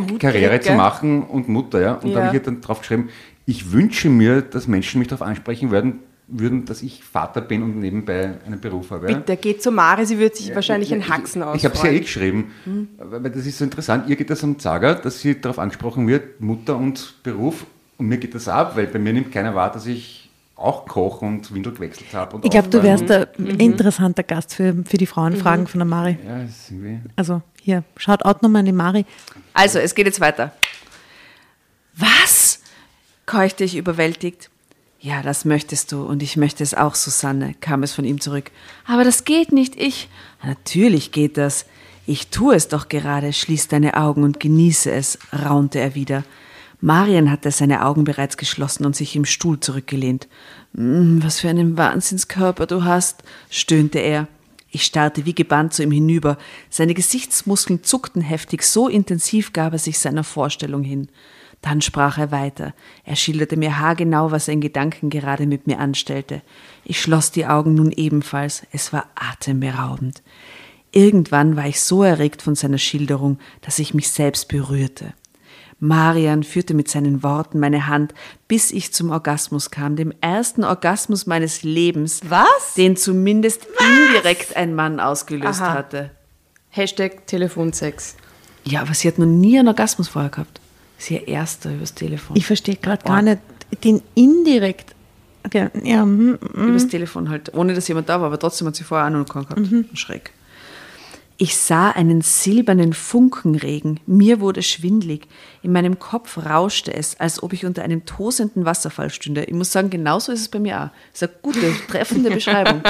Speaker 5: Hut
Speaker 4: Karriere
Speaker 5: kriegt,
Speaker 4: zu machen und Mutter, ja. Und da
Speaker 5: Ja.
Speaker 4: habe ich dann drauf geschrieben, ich wünsche mir, dass Menschen mich darauf ansprechen werden, würden, dass ich Vater bin und nebenbei einen Beruf habe. ja.
Speaker 5: Bitte, geht zu Mari, sie wird sich wahrscheinlich
Speaker 4: Ja,
Speaker 5: in Haxen aus.
Speaker 4: ich habe es ja eh geschrieben, weil das ist so interessant. Ihr geht das am Zager, dass sie darauf angesprochen wird, Mutter und Beruf. Und mir geht das ab, weil bei mir nimmt keiner wahr, dass ich auch koche und Windel gewechselt habe. und
Speaker 3: Ich glaube, du wärst ein interessanter Gast für, für die Frauenfragen von der Mari.
Speaker 4: Ja, das ist irgendwie.
Speaker 3: Also hier, schaut out nochmal an die Mari.
Speaker 1: Also, es geht jetzt weiter. Was? keuchte ich überwältigt. Ja, das möchtest du und ich möchte es auch, Susanne, kam es von ihm zurück. Aber das geht nicht, ich. Natürlich geht das. Ich tue es doch gerade, schließ deine Augen und genieße es, raunte er wieder. Marian hatte seine Augen bereits geschlossen und sich im Stuhl zurückgelehnt. "Mm, Was für einen Wahnsinnskörper du hast, stöhnte er. Ich starrte wie gebannt zu ihm hinüber. Seine Gesichtsmuskeln zuckten heftig, so intensiv gab er sich seiner Vorstellung hin. Dann sprach er weiter. Er schilderte mir haargenau, was er in Gedanken gerade mit mir anstellte. Ich schloss die Augen nun ebenfalls. Es war atemberaubend. Irgendwann war ich so erregt von seiner Schilderung, dass ich mich selbst berührte. Marian führte mit seinen Worten meine Hand, bis ich zum Orgasmus kam, dem ersten Orgasmus meines Lebens,
Speaker 5: Was?
Speaker 1: den zumindest indirekt ein Mann ausgelöst
Speaker 5: Aha.
Speaker 1: hatte.
Speaker 5: Hashtag Telefonsex.
Speaker 1: Ja, aber sie hat noch nie einen Orgasmus vorher gehabt. Sie ihr erster übers Telefon.
Speaker 3: Ich verstehe gerade gar nicht den indirekt. Okay, ja, hm,
Speaker 1: Übers Telefon halt, ohne dass jemand da war, aber trotzdem hat sie vorher auch noch gehabt. Schräg. Ich sah einen silbernen Funkenregen. Mir wurde schwindlig. In meinem Kopf rauschte es, als ob ich unter einem tosenden Wasserfall stünde. Ich muss sagen, genauso ist es bei mir auch. Das ist eine gute, treffende Beschreibung.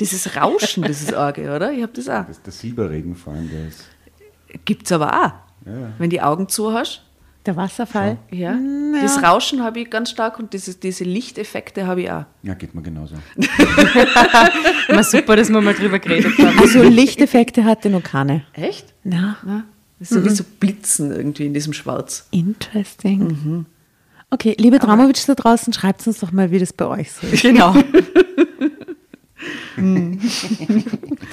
Speaker 1: Dieses Rauschen, dieses Orge, oder? Ich habe das auch.
Speaker 4: Das ist der Silberregen vor allem, ist.
Speaker 1: Gibt's aber auch. Wenn die Augen zu hast.
Speaker 3: Der Wasserfall.
Speaker 1: Ja. Das Rauschen habe ich ganz stark und diese, diese Lichteffekte habe ich auch.
Speaker 4: Ja, geht mir genauso.
Speaker 5: War super, dass wir mal drüber geredet haben.
Speaker 3: Also Lichteffekte hatte noch keine.
Speaker 1: Echt?
Speaker 3: Na,
Speaker 1: Ja. Das ist so wie so Blitzen irgendwie in diesem Schwarz.
Speaker 3: interesting. Okay, liebe Dramovic da draußen, schreibt uns doch mal, wie das bei euch so ist.
Speaker 5: Genau.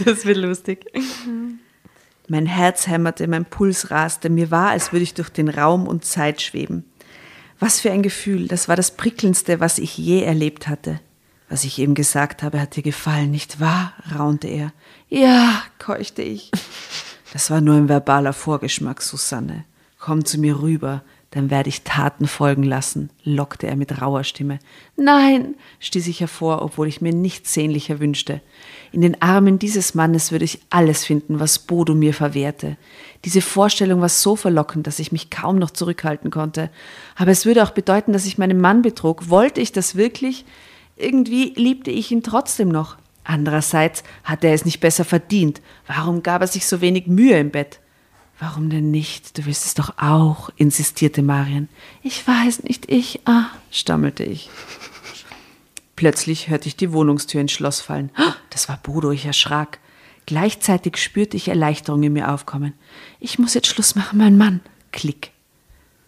Speaker 5: das wird lustig.
Speaker 1: Mein Herz hämmerte, mein Puls raste, mir war, als würde ich durch den Raum und Zeit schweben. Was für ein Gefühl, das war das prickelndste, was ich je erlebt hatte. Was ich eben gesagt habe, hat dir gefallen, nicht wahr? raunte er. Ja, keuchte ich. Das war nur ein verbaler Vorgeschmack, Susanne. Komm zu mir rüber, dann werde ich Taten folgen lassen, lockte er mit rauer Stimme. Nein, stieß ich hervor, obwohl ich mir nichts sehnlicher wünschte. In den Armen dieses Mannes würde ich alles finden, was Bodo mir verwehrte. Diese Vorstellung war so verlockend, dass ich mich kaum noch zurückhalten konnte. Aber es würde auch bedeuten, dass ich meinen Mann betrog. Wollte ich das wirklich? Irgendwie liebte ich ihn trotzdem noch. Andererseits hatte er es nicht besser verdient. Warum gab er sich so wenig Mühe im Bett? Warum denn nicht? Du willst es doch auch, insistierte Marian. Ich weiß nicht, ich, ah, stammelte ich. Plötzlich hörte ich die Wohnungstür ins Schloss fallen. Das war Bodo, ich erschrak. Gleichzeitig spürte ich Erleichterung in mir aufkommen. Ich muss jetzt Schluss machen, mein Mann. Klick.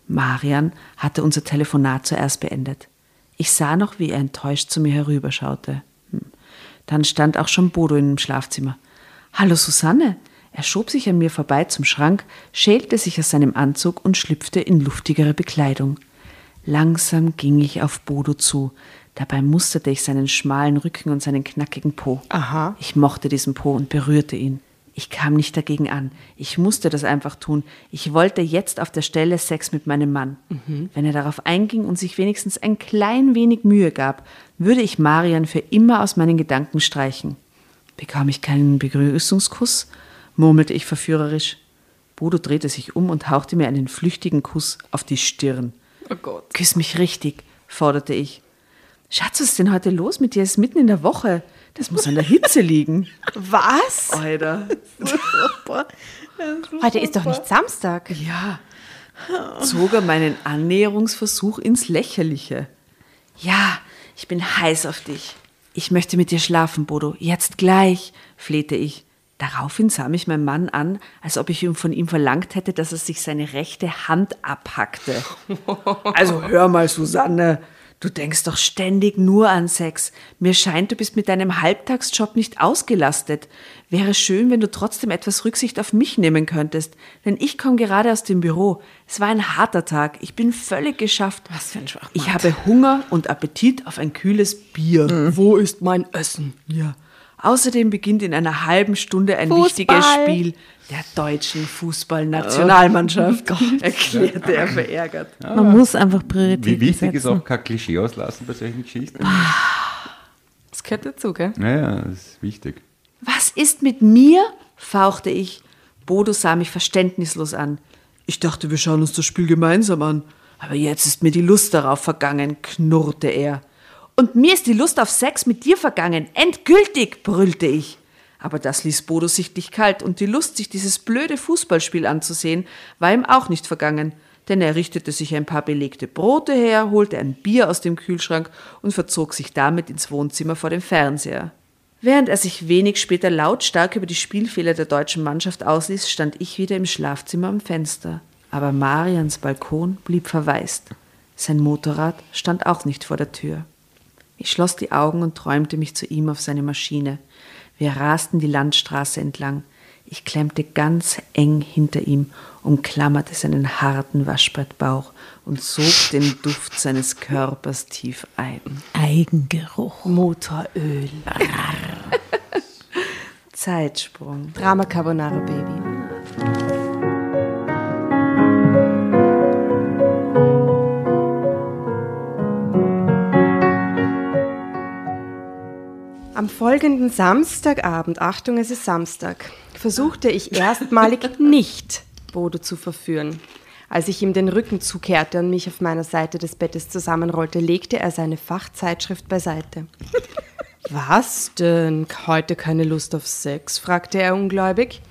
Speaker 1: Marian hatte unser Telefonat zuerst beendet. Ich sah noch, wie er enttäuscht zu mir herüberschaute. Hm. Dann stand auch schon Bodo in dem Schlafzimmer. Hallo Susanne, er schob sich an mir vorbei zum Schrank, schälte sich aus seinem Anzug und schlüpfte in luftigere Bekleidung. Langsam ging ich auf Bodo zu. Dabei musterte ich seinen schmalen Rücken und seinen knackigen Po.
Speaker 5: Aha.
Speaker 1: Ich mochte diesen Po und berührte ihn. Ich kam nicht dagegen an. Ich musste das einfach tun. Ich wollte jetzt auf der Stelle Sex mit meinem Mann. Wenn er darauf einging und sich wenigstens ein klein wenig Mühe gab, würde ich Marian für immer aus meinen Gedanken streichen. Bekam ich keinen Begrüßungskuss? murmelte ich verführerisch. Bodo drehte sich um und hauchte mir einen flüchtigen Kuss auf die Stirn.
Speaker 5: Oh Gott.
Speaker 1: Küss mich richtig, forderte ich. Schatz, was ist denn heute los mit dir? Es ist mitten in der Woche. Das muss an der Hitze liegen.
Speaker 5: Was?
Speaker 1: Alter.
Speaker 5: Heute ist doch nicht Samstag.
Speaker 1: Ja. Zog er meinen Annäherungsversuch ins Lächerliche. Ja, ich bin heiß auf dich. Ich möchte mit dir schlafen, Bodo. Jetzt gleich, flehte ich. Daraufhin sah mich mein Mann an, als ob ich ihm von ihm verlangt hätte, dass er sich seine rechte Hand abhackte. Also hör mal, Susanne, du denkst doch ständig nur an Sex. Mir scheint, du bist mit deinem Halbtagsjob nicht ausgelastet. Wäre schön, wenn du trotzdem etwas Rücksicht auf mich nehmen könntest, denn ich komme gerade aus dem Büro. Es war ein harter Tag. Ich bin völlig geschafft.
Speaker 5: Was für ein Schwachmat.
Speaker 1: Ich habe Hunger und Appetit auf ein kühles Bier.
Speaker 5: Wo ist mein Essen?
Speaker 1: Ja. Außerdem beginnt in einer halben Stunde ein
Speaker 5: Fußball.
Speaker 1: wichtiges Spiel der deutschen Fußballnationalmannschaft, erklärte er verärgert.
Speaker 3: Man muss einfach Prioritäten
Speaker 4: Wie wichtig ist
Speaker 3: setzen.
Speaker 4: auch kein Klischee auslassen bei solchen Geschichten?
Speaker 5: Das gehört dazu, gell?
Speaker 4: Naja, das ist wichtig.
Speaker 1: Was ist mit mir? fauchte ich. Bodo sah mich verständnislos an. Ich dachte, wir schauen uns das Spiel gemeinsam an. Aber jetzt ist mir die Lust darauf vergangen, knurrte er. Und mir ist die Lust auf Sex mit dir vergangen. Endgültig, brüllte ich. Aber das ließ Bodo sichtlich kalt und die Lust, sich dieses blöde Fußballspiel anzusehen, war ihm auch nicht vergangen. Denn er richtete sich ein paar belegte Brote her, holte ein Bier aus dem Kühlschrank und verzog sich damit ins Wohnzimmer vor dem Fernseher. Während er sich wenig später lautstark über die Spielfehler der deutschen Mannschaft ausließ, stand ich wieder im Schlafzimmer am Fenster. Aber Marians Balkon blieb verwaist. Sein Motorrad stand auch nicht vor der Tür. Ich schloss die Augen und träumte mich zu ihm auf seine Maschine. Wir rasten die Landstraße entlang. Ich klemmte ganz eng hinter ihm, umklammerte seinen harten Waschbrettbauch und sog den Duft seines Körpers tief ein.
Speaker 3: Eigengeruch.
Speaker 5: Motoröl.
Speaker 1: Zeitsprung.
Speaker 5: Drama Carbonara Baby. Am folgenden Samstagabend, Achtung, es ist Samstag, versuchte ich erstmalig nicht, Bodo zu verführen. Als ich ihm den Rücken zukehrte und mich auf meiner Seite des Bettes zusammenrollte, legte er seine Fachzeitschrift beiseite. Was denn? Heute keine Lust auf Sex? fragte er ungläubig.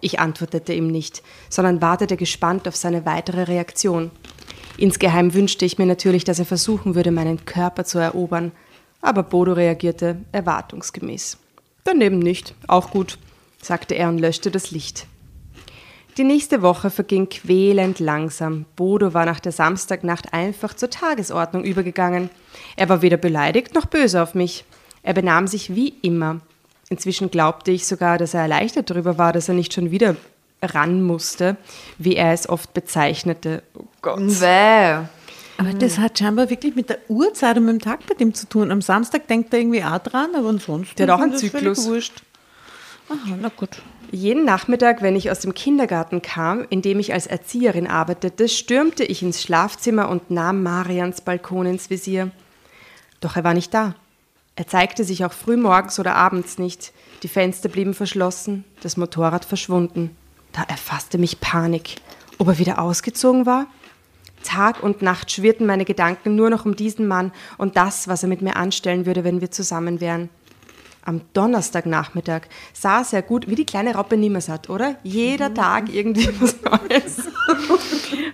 Speaker 5: Ich antwortete ihm nicht, sondern wartete gespannt auf seine weitere Reaktion. Insgeheim wünschte ich mir natürlich, dass er versuchen würde, meinen Körper zu erobern. Aber Bodo reagierte erwartungsgemäß. Daneben nicht, auch gut, sagte er und löschte das Licht. Die nächste Woche verging quälend langsam. Bodo war nach der Samstagnacht einfach zur Tagesordnung übergegangen. Er war weder beleidigt noch böse auf mich. Er benahm sich wie immer. Inzwischen glaubte ich sogar, dass er erleichtert darüber war, dass er nicht schon wieder ran musste, wie er es oft bezeichnete. Oh Gott.
Speaker 1: Bäh.
Speaker 3: Aber das hat scheinbar wirklich mit der Uhrzeit und mit dem Tag bei dem zu tun. Am Samstag denkt er irgendwie auch dran, aber ansonsten
Speaker 5: Der hat auch einen Zyklus.
Speaker 3: Wurscht. Aha, na gut.
Speaker 5: Jeden Nachmittag, wenn ich aus dem Kindergarten kam, in dem ich als Erzieherin arbeitete, stürmte ich ins Schlafzimmer und nahm Marians Balkon ins Visier. Doch er war nicht da. Er zeigte sich auch früh morgens oder abends nicht. Die Fenster blieben verschlossen, das Motorrad verschwunden. Da erfasste mich Panik. Ob er wieder ausgezogen war? Tag und Nacht schwirrten meine Gedanken nur noch um diesen Mann und das, was er mit mir anstellen würde, wenn wir zusammen wären. Am Donnerstagnachmittag saß er gut, wie die kleine Raupe Nimmersatt, oder? Jeder Tag irgendwie was Neues.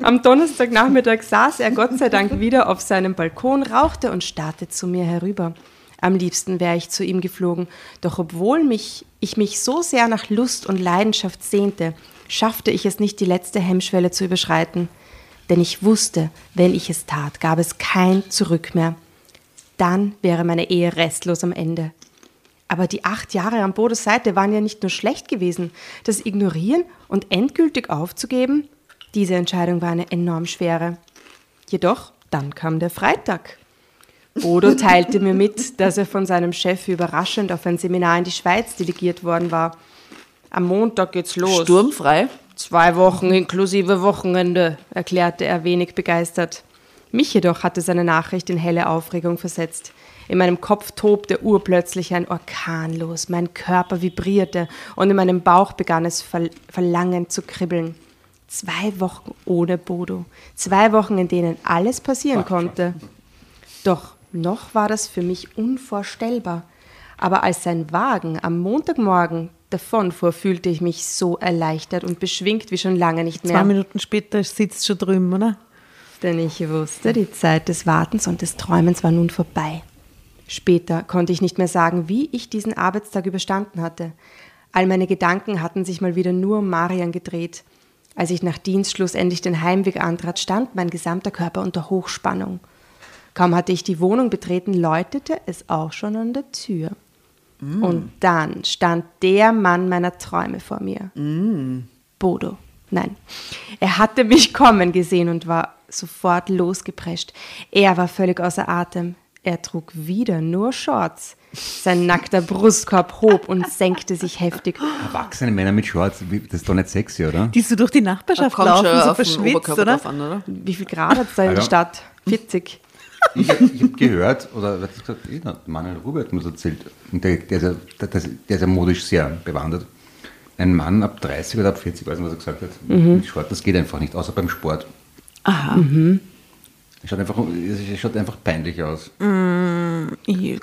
Speaker 5: Am Donnerstagnachmittag saß er Gott sei Dank wieder auf seinem Balkon, rauchte und starrte zu mir herüber. Am liebsten wäre ich zu ihm geflogen, doch obwohl mich, ich mich so sehr nach Lust und Leidenschaft sehnte, schaffte ich es nicht, die letzte Hemmschwelle zu überschreiten. Denn ich wusste, wenn ich es tat, gab es kein Zurück mehr. Dann wäre meine Ehe restlos am Ende. Aber die acht Jahre an Bodos Seite waren ja nicht nur schlecht gewesen. Das Ignorieren und endgültig aufzugeben, diese Entscheidung war eine enorm schwere. Jedoch, dann kam der Freitag. Bodo teilte mir mit, dass er von seinem Chef überraschend auf ein Seminar in die Schweiz delegiert worden war. Am Montag geht's los.
Speaker 1: Sturmfrei.
Speaker 5: Zwei Wochen inklusive Wochenende, erklärte er wenig begeistert. Mich jedoch hatte seine Nachricht in helle Aufregung versetzt. In meinem Kopf tobte urplötzlich ein Orkan los, mein Körper vibrierte und in meinem Bauch begann es Ver Verlangen zu kribbeln. Zwei Wochen ohne Bodo, zwei Wochen, in denen alles passieren konnte. Doch noch war das für mich unvorstellbar. Aber als sein Wagen am Montagmorgen davonfuhr, fühlte ich mich so erleichtert und beschwingt wie schon lange nicht
Speaker 3: Zwei
Speaker 5: mehr.
Speaker 3: Minuten später sitzt schon drüben, oder?
Speaker 5: Denn ich wusste, die Zeit des Wartens und des Träumens war nun vorbei. Später konnte ich nicht mehr sagen, wie ich diesen Arbeitstag überstanden hatte. All meine Gedanken hatten sich mal wieder nur um Marian gedreht. Als ich nach Dienstschluss endlich den Heimweg antrat, stand mein gesamter Körper unter Hochspannung. Kaum hatte ich die Wohnung betreten, läutete es auch schon an der Tür. Und dann stand der Mann meiner Träume vor mir. Bodo. Nein. Er hatte mich kommen gesehen und war sofort losgeprescht. Er war völlig außer Atem. Er trug wieder nur Shorts. Sein nackter Brustkorb hob und senkte sich heftig.
Speaker 4: Erwachsene Männer mit Shorts, das ist doch nicht sexy, oder?
Speaker 3: Die so durch die Nachbarschaft laufen,
Speaker 1: schon
Speaker 3: so verschwitzt, oder?
Speaker 1: drauf an, oder?
Speaker 5: Wie viel Grad hat es da in der Stadt? 40.
Speaker 4: Ich, habe hab gehört, oder das gesagt? Der Manuel Rubert mir das erzählt. Und der, der, ist ja, der, der der ist ja modisch sehr bewandert. Ein Mann ab 30 oder ab 40, weiß nicht, was er gesagt hat, mit Sport, das geht einfach nicht, außer beim Sport.
Speaker 3: Aha.
Speaker 4: Es schaut einfach, schaut einfach peinlich aus.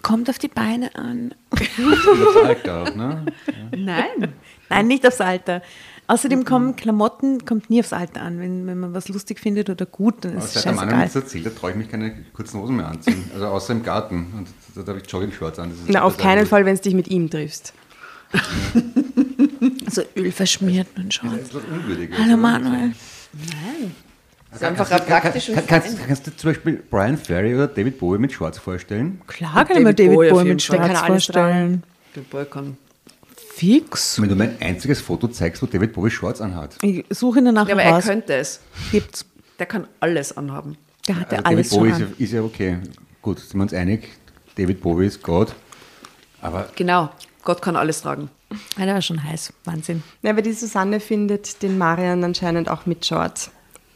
Speaker 3: Kommt auf die Beine an.
Speaker 4: Das Alter auch, ne?
Speaker 1: Nein.
Speaker 3: Nein, nicht aufs Alter. Außerdem kommen Klamotten, kommt nie aufs Alter an. Wenn, wenn man was lustig findet oder gut, dann
Speaker 4: Aber
Speaker 3: ist es
Speaker 4: seit der Manuel mir
Speaker 3: scheißegal.
Speaker 4: das erzählt hat, traue ich mich keine kurzen Hosen mehr anziehen. Also außer im Garten. Und da darf ich Jogging-Shorts an. Das ist
Speaker 5: Na, auf keinen
Speaker 4: gut.
Speaker 5: Fall, wenn es dich mit ihm triffst.
Speaker 3: So Öl verschmiert und schon.
Speaker 4: Das ist was Unwürdiges.
Speaker 3: Hallo Manuel.
Speaker 1: Das ist einfach ein praktisch
Speaker 4: Kann, kannst, kannst du zum Beispiel Brian Ferry oder David Bowie mit Shorts vorstellen?
Speaker 3: Klar kann ich mir
Speaker 1: David
Speaker 3: David
Speaker 1: Bowie
Speaker 3: Bowie mit Schwarz
Speaker 5: kann
Speaker 3: vorstellen.
Speaker 1: Der Balkon.
Speaker 3: Fix.
Speaker 4: Wenn du mir ein einziges Foto zeigst, wo David Bowie Shorts anhat.
Speaker 3: Ich suche ihn danach
Speaker 1: Ja, aber er
Speaker 3: raus.
Speaker 1: könnte es.
Speaker 3: Gibt's.
Speaker 1: Der kann alles anhaben.
Speaker 3: Der hat ja
Speaker 4: Also
Speaker 3: alles
Speaker 4: David Bowie
Speaker 3: schon
Speaker 4: ist ist ja okay. Gut, sind wir uns einig. David Bowie ist Gott. Aber
Speaker 1: Genau. Gott kann alles tragen.
Speaker 3: Ja, der war schon heiß. Wahnsinn.
Speaker 5: Ja, aber die Susanne findet den Marian anscheinend auch mit Shorts.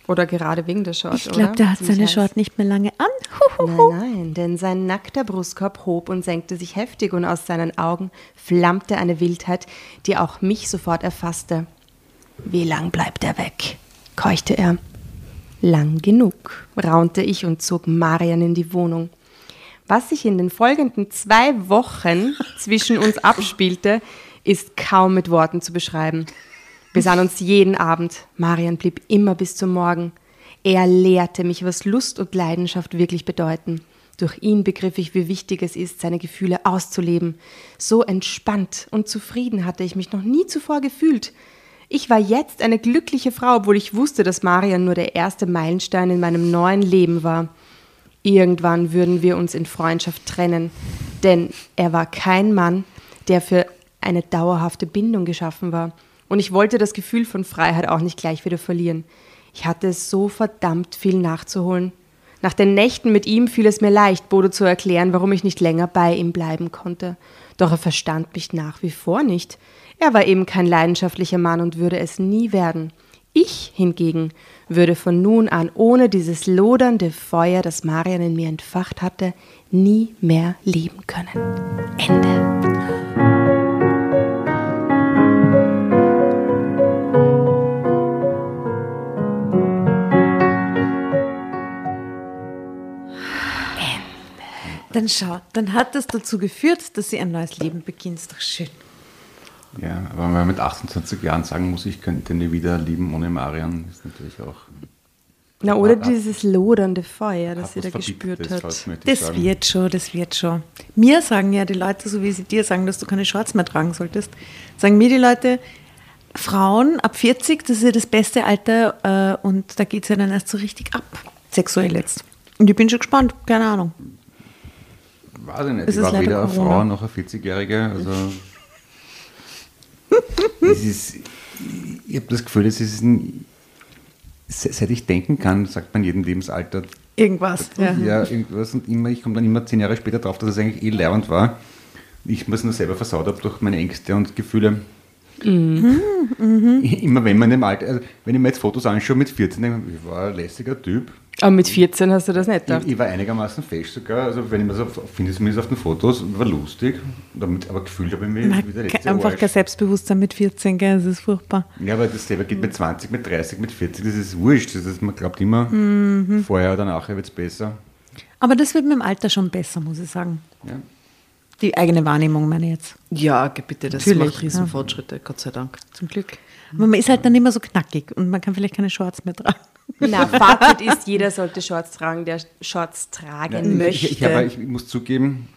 Speaker 5: Oder gerade wegen der Shorts,
Speaker 3: Ich glaube, der hat seine
Speaker 5: heiß.
Speaker 3: Short nicht mehr lange an.
Speaker 5: Nein, nein, denn sein nackter Brustkorb hob und senkte sich heftig und aus seinen Augen flammte eine Wildheit, die auch mich sofort erfasste. Wie lang bleibt er weg? keuchte er. Lang genug, raunte ich und zog Marian in die Wohnung. Was sich in den folgenden zwei Wochen zwischen uns abspielte, ist kaum mit Worten zu beschreiben. Wir sahen uns jeden Abend. Marian blieb immer bis zum Morgen. Er lehrte mich, was Lust und Leidenschaft wirklich bedeuten. Durch ihn begriff ich, wie wichtig es ist, seine Gefühle auszuleben. So entspannt und zufrieden hatte ich mich noch nie zuvor gefühlt. Ich war jetzt eine glückliche Frau, obwohl ich wusste, dass Marian nur der erste Meilenstein in meinem neuen Leben war. Irgendwann würden wir uns in Freundschaft trennen, denn er war kein Mann, der für eine dauerhafte Bindung geschaffen war. Und ich wollte das Gefühl von Freiheit auch nicht gleich wieder verlieren. Ich hatte so verdammt viel nachzuholen. Nach den Nächten mit ihm fiel es mir leicht, Bodo zu erklären, warum ich nicht länger bei ihm bleiben konnte. Doch er verstand mich nach wie vor nicht. Er war eben kein leidenschaftlicher Mann und würde es nie werden. Ich hingegen würde von nun an ohne dieses lodernde Feuer, das Marian in mir entfacht hatte, nie mehr leben können. Ende.
Speaker 3: Dann schau, dann hat das dazu geführt, dass sie ein neues Leben beginnt. Ist doch schön.
Speaker 4: Ja, aber wenn man mit 28 Jahren sagen muss, ich könnte nie wieder lieben ohne Marian, ist natürlich auch.
Speaker 5: Na, oder dieses lodernde Feuer, das
Speaker 4: hat
Speaker 5: sie da gespürt hat.
Speaker 3: Das
Speaker 4: sagen.
Speaker 3: wird schon, das wird schon. Mir sagen ja die Leute, so wie sie dir sagen, dass du keine Shorts mehr tragen solltest, sagen mir die Leute, Frauen ab 40, das ist ja das beste Alter äh, und da geht es ja dann erst so richtig ab, sexuell jetzt. Und ich bin schon gespannt, keine Ahnung.
Speaker 4: Weiß ich nicht.
Speaker 3: Es
Speaker 4: ich war weder eine. Frau noch eine 40-Jährige. Also, es ist, ich habe das Gefühl, es ist ein, se- seit ich denken kann, sagt man jedem Lebensalter
Speaker 3: Irgendwas. Ja.
Speaker 4: ja, irgendwas und immer, ich komme dann immer zehn Jahre später drauf, dass es eigentlich eh lehrend war. Ich muss nur selber versaut habe durch meine Ängste und Gefühle. Immer wenn man im Alter, also wenn ich mir jetzt Fotos anschaue mit 14, denke ich, ich war ein lässiger Typ.
Speaker 5: Aber mit 14 hast du das nicht gedacht.
Speaker 4: Ich, ich war einigermaßen fest sogar, also wenn ich mir so finde, zumindest auf den Fotos, war lustig, damit, aber gefühlt habe ich mich
Speaker 3: Man
Speaker 4: wie der
Speaker 3: hat
Speaker 4: letzte
Speaker 3: einfach
Speaker 4: Arsch.
Speaker 3: kein Selbstbewusstsein mit 14, gell? das ist furchtbar.
Speaker 4: Ja, aber das selber geht mit 20, mit 30, mit 40, das ist wurscht. Das ist, man glaubt immer,
Speaker 3: Mhm.
Speaker 4: vorher oder nachher wird es besser.
Speaker 3: Aber das wird mit dem Alter schon besser, muss ich sagen.
Speaker 4: Ja.
Speaker 3: Die eigene Wahrnehmung meine ich jetzt,
Speaker 1: Ja, bitte, das
Speaker 3: Natürlich,
Speaker 1: macht Riesenfortschritte, Gott sei Dank.
Speaker 3: zum Glück. Aber man ist halt dann immer so knackig und man kann vielleicht keine Shorts mehr tragen.
Speaker 5: Na, Fazit ist, jeder sollte Shorts tragen, der Shorts tragen
Speaker 4: Ja,
Speaker 5: möchte.
Speaker 4: ich, ich, habe, ich muss zugeben,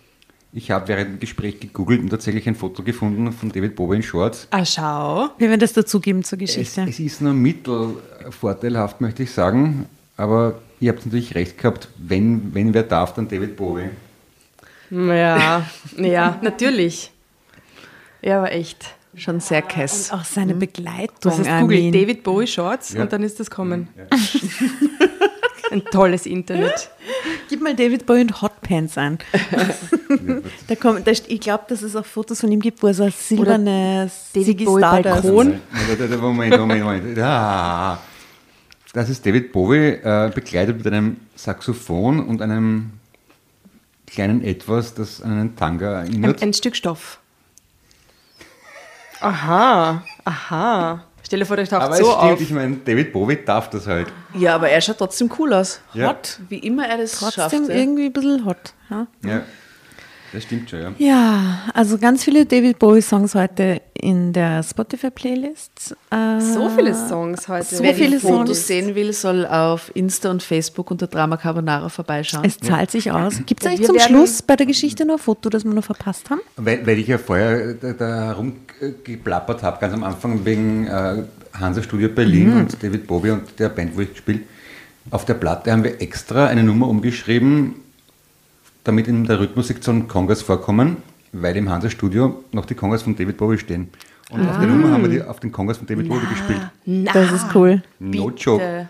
Speaker 4: ich habe während dem Gespräch gegoogelt und tatsächlich ein Foto gefunden von David Bowie in Shorts.
Speaker 5: ah, schau.
Speaker 3: Wir werden das dazugeben zur
Speaker 4: Es,
Speaker 3: Geschichte.
Speaker 4: es ist nur mittelvorteilhaft, möchte ich sagen, aber ihr habt natürlich recht gehabt, wenn, wenn wer darf, dann David Bowie.
Speaker 5: Ja, ja, natürlich. Ja, aber echt.
Speaker 1: Schon sehr kess.
Speaker 3: auch seine Begleitung.
Speaker 5: Du hast
Speaker 3: I
Speaker 5: googelt. David Bowie Shorts
Speaker 4: Ja.
Speaker 5: und dann ist das kommen. Ein tolles Internet.
Speaker 3: Gib mal David Bowie und Hotpants ein. da kommt, da, ich glaube, dass es auch Fotos von ihm gibt, wo er so ein silbernes
Speaker 5: David Bowie Balkon.
Speaker 4: Moment, Moment, Moment. Ah, das ist David Bowie, äh, begleitet mit einem Saxophon und einem kleinen Etwas, das an einen Tanga
Speaker 5: Ein,
Speaker 4: erinnert.
Speaker 5: ein Stück Stoff. Aha, aha. Stell dir vor, der taucht
Speaker 4: Aber
Speaker 5: so
Speaker 4: es stimmt,
Speaker 5: auf.
Speaker 4: ich meine, David Bowie darf das halt.
Speaker 1: Ja, aber er schaut trotzdem cool aus.
Speaker 4: Ja.
Speaker 1: Hot, wie immer er das
Speaker 3: Trotzdem
Speaker 1: schafft. ja.
Speaker 3: irgendwie ein bisschen hot. Ja?
Speaker 4: Ja, das stimmt schon, ja.
Speaker 3: ja, also ganz viele David Bowie-Songs heute in der Spotify-Playlist. Äh,
Speaker 5: So viele Songs heute.
Speaker 3: So
Speaker 1: Wer
Speaker 3: viele
Speaker 1: die Fotos
Speaker 3: Songs.
Speaker 1: sehen will, soll auf Insta und Facebook unter Drama Carbonara vorbeischauen.
Speaker 3: Es zahlt sich aus. Gibt es eigentlich zum Schluss bei der Geschichte noch ein Foto, das wir noch verpasst haben?
Speaker 4: Weil, weil ich ja vorher da, da herumgeplappert habe, ganz am Anfang wegen äh, Hansa Studio Berlin und David Bowie und der Band, wo ich gespielt Auf der Platte haben wir extra eine Nummer umgeschrieben, damit in der Rhythmussektion Congas vorkommen, weil im Hansa Studio noch die Congas von David Bowie stehen. Und auf der Nummer haben wir die auf den Congas von David Bowie gespielt.
Speaker 5: Na,
Speaker 3: Das ist cool.
Speaker 4: No
Speaker 5: bitte.
Speaker 4: joke.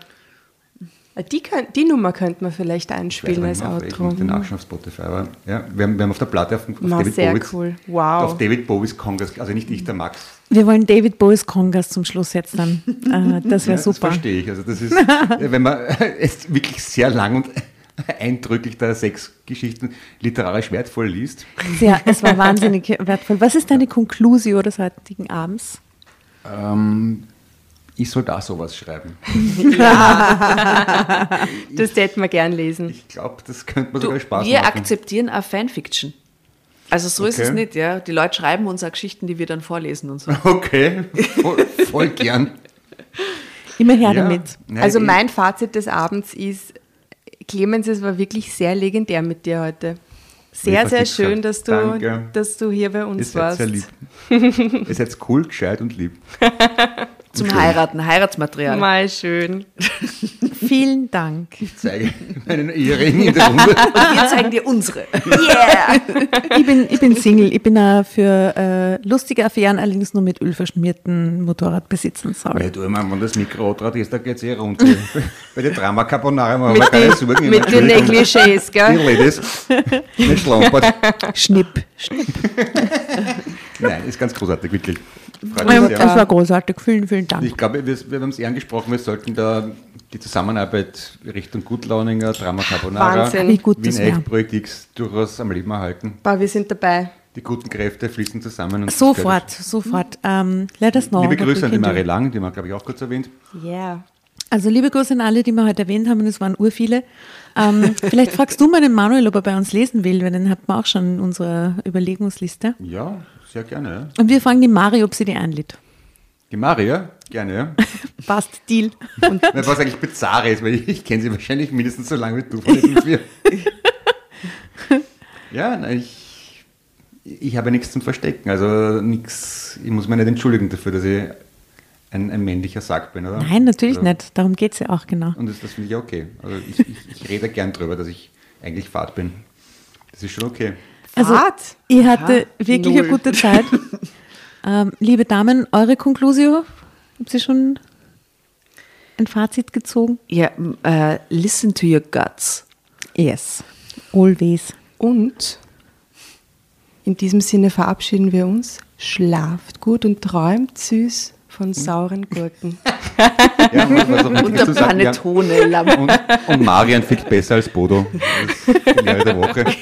Speaker 5: Die, könnt, die Nummer könnte man vielleicht
Speaker 4: Ich
Speaker 5: einspielen als
Speaker 4: mehr, auf welchem,
Speaker 5: Outro.
Speaker 4: den Nachschauen auf Spotify. Aber ja, wir, haben, wir haben auf der Platte auf, auf
Speaker 5: Na,
Speaker 4: David
Speaker 5: sehr
Speaker 4: Bowies,
Speaker 5: cool. Wow.
Speaker 4: auf David Bowies Congas, also nicht ich, der Max.
Speaker 3: Wir wollen David Bowies Congas zum Schluss jetzt dann. Äh, das wäre
Speaker 4: Ja, Das
Speaker 3: super.
Speaker 4: verstehe ich. Also das ist, wenn man es wirklich sehr lang und eindrücklich da sechs Geschichten literarisch wertvoll liest.
Speaker 3: Sehr, es war wahnsinnig wertvoll. Was ist deine Konklusio des heutigen Abends?
Speaker 4: Ähm, ich soll da sowas schreiben.
Speaker 5: Das hätten wir gern lesen.
Speaker 4: Ich glaube, das könnte man
Speaker 1: Du,
Speaker 4: sogar Spaß
Speaker 1: wir
Speaker 4: machen.
Speaker 1: akzeptieren auch Fanfiction. Also so ist
Speaker 4: Okay.
Speaker 1: es nicht, ja. Die Leute schreiben uns auch Geschichten, die wir dann vorlesen und so.
Speaker 4: Okay, voll, voll gern.
Speaker 3: Immer her
Speaker 4: Ja.
Speaker 3: damit.
Speaker 4: Nein,
Speaker 5: Also mein Fazit des Abends ist, Clemens, es war wirklich sehr legendär mit dir heute. Sehr, sehr schön,
Speaker 4: gesagt?
Speaker 5: dass du,
Speaker 4: Danke.
Speaker 5: dass du hier bei uns
Speaker 4: seid
Speaker 5: warst.
Speaker 4: sehr lieb. Ihr seid cool, gescheit und lieb.
Speaker 1: Zum Heiraten, Heiratsmaterial.
Speaker 5: Mal schön.
Speaker 3: Vielen Dank.
Speaker 4: Ich zeige meinen Ehering in der Runde.
Speaker 1: Und wir zeigen dir unsere.
Speaker 5: Yeah!
Speaker 3: Ich bin, ich bin Single. Ich bin auch für, äh, lustige Affären, allerdings nur mit ölverschmierten Motorradbesitzern.
Speaker 4: Ja,
Speaker 3: Sorry.
Speaker 4: du, mein, wenn das Mikro antritt ist, da geht es eh rund. Bei der Drama Carbonara machen wir
Speaker 5: Mit,
Speaker 4: keine
Speaker 5: den,
Speaker 4: Sorgen.
Speaker 5: mit den. Negligés,
Speaker 4: Die
Speaker 5: gell?
Speaker 4: Ladies, nicht schlampert.
Speaker 3: Schnipp. Schnipp.
Speaker 4: Nein, ist ganz großartig, wirklich. Freut mich
Speaker 3: Es
Speaker 4: sehr.
Speaker 3: war großartig. Vielen, vielen Dank.
Speaker 4: Ich glaube, wir, wir haben es eh angesprochen, wir sollten da die Zusammenarbeit Richtung Gutlauninger, Drama Carbonara,
Speaker 5: Wahnsinn.
Speaker 3: Gut
Speaker 4: Wien. Echt Projekt X durchaus am Leben erhalten.
Speaker 5: Boah, wir sind dabei.
Speaker 4: Die guten Kräfte fließen zusammen.
Speaker 3: Sofort, sofort. Ähm, let us know.
Speaker 4: Liebe Grüße an die. Marie Lang, die wir, glaube ich, auch kurz erwähnt.
Speaker 5: Yeah.
Speaker 3: Also liebe Grüße an alle, die wir heute erwähnt haben, und es waren urviele. Ähm, vielleicht fragst du mal den Manuel, ob er bei uns lesen will, weil den hat man auch schon in unserer Überlegungsliste.
Speaker 4: Ja, sehr gerne.
Speaker 3: Und wir fragen die Mari, ob sie die einlädt.
Speaker 4: Die Maria, gerne, ja.
Speaker 3: Passt, Deal.
Speaker 4: Und was eigentlich bizarr ist, weil ich, ich kenne sie wahrscheinlich mindestens so lange wie du von vier. ja, nein, ich, ich habe nichts zum Verstecken. Also nichts, ich muss mich nicht entschuldigen dafür, dass ich ein, ein männlicher Sack bin, oder?
Speaker 3: Nein, natürlich
Speaker 4: also,
Speaker 3: nicht. Darum geht es ja auch genau.
Speaker 4: Und das, das finde ich okay. Also ich, ich, ich rede gern drüber, dass ich eigentlich Fahrt bin. Das ist schon okay.
Speaker 3: Also,
Speaker 5: Fahrt?
Speaker 3: ich hatte wirklich eine
Speaker 1: null.
Speaker 3: gute Zeit. Ähm, liebe Damen, eure Conclusio? Habt ihr schon ein Fazit gezogen?
Speaker 1: Ja, m- äh, listen to your guts.
Speaker 3: Yes. Always.
Speaker 5: Und in diesem Sinne verabschieden wir uns. Schlaft gut und träumt süß von sauren Gurken.
Speaker 4: Ja, und
Speaker 1: der
Speaker 4: zu sagen, ja, und, und Marian fickt besser als Bodo. Das ist die Lehre der Woche.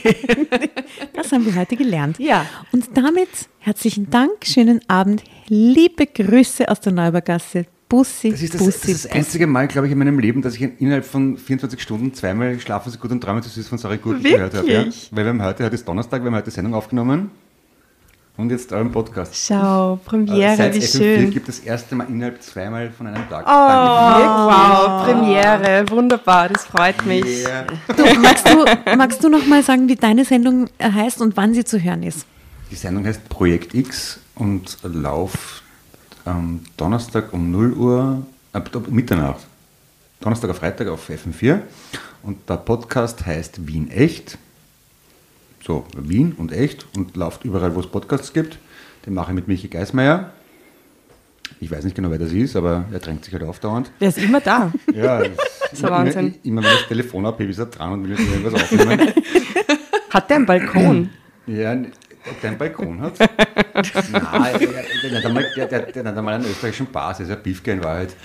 Speaker 3: Das haben wir heute gelernt.
Speaker 1: Ja.
Speaker 3: Und damit herzlichen Dank, schönen Abend, liebe Grüße aus der Neubergasse. Bussi,
Speaker 4: Das ist das,
Speaker 3: Bussi,
Speaker 4: das, ist das einzige Mal, glaube ich, in meinem Leben, dass ich innerhalb von 24 Stunden zweimal Schlafen so gut und träumen so süß von Sarah Gurken gehört habe. Ja?
Speaker 5: Wirklich?
Speaker 4: Weil wir haben heute, heute ist Donnerstag, wir haben heute Sendung aufgenommen und jetzt euren Podcast.
Speaker 5: Schau, Premiere,
Speaker 4: Seit
Speaker 5: wie
Speaker 4: FM4
Speaker 5: schön.
Speaker 4: gibt das erste Mal innerhalb zweimal von einem Tag.
Speaker 5: Oh, wow, Premiere, wunderbar, das freut mich.
Speaker 4: Yeah.
Speaker 3: Du, magst, du, magst du noch mal sagen, wie deine Sendung heißt und wann sie zu hören ist?
Speaker 4: Die Sendung heißt Projekt X und läuft am Donnerstag um 0 Uhr, ab, ab Mitternacht. Donnerstag auf Freitag auf FM4. Und der Podcast heißt Wien Echt. So, Wien und Echt und läuft überall, wo es Podcasts gibt. Den mache ich mit Michi Geismeier. Ich weiß nicht genau, wer das ist, aber er drängt sich halt aufdauernd.
Speaker 5: Der ist immer da.
Speaker 4: Ja, das
Speaker 5: ist Wahnsinn.
Speaker 4: Immer wenn ich das Telefon abhebe, ist er dran und will jetzt irgendwas aufnehmen.
Speaker 5: Hat der einen Balkon?
Speaker 4: Ja, ob der einen Balkon hat? Nein, der, hat einmal, der, der, der hat einmal einen österreichischen Pass, ist ein Beefke in Wahrheit.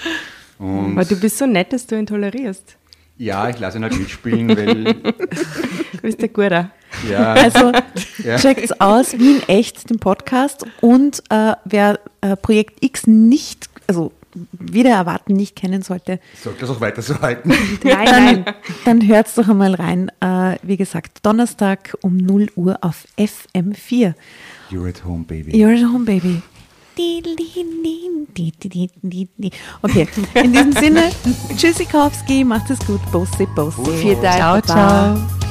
Speaker 4: Und
Speaker 5: Weil du bist so nett, dass du ihn tolerierst.
Speaker 4: ja, ich lasse ihn halt mitspielen, weil,
Speaker 5: Du bist der Guter.
Speaker 4: Ja,
Speaker 3: Also
Speaker 4: Ja.
Speaker 3: checkt's aus, Wien echt, den Podcast. Und äh, wer äh, Projekt X nicht, also wieder erwarten, nicht kennen sollte,
Speaker 4: sollte das auch weiter so halten.
Speaker 5: Nein,
Speaker 3: dann,
Speaker 5: nein.
Speaker 3: dann hört's doch einmal rein. Äh, wie gesagt, Donnerstag um 0 Uhr auf FM4.
Speaker 4: You're at home, baby.
Speaker 3: You're at home, baby. Okay, in diesem Sinne, Tschüssikowski, macht es gut, Bussi.
Speaker 1: Vielen Dank.
Speaker 5: Ciao, ciao.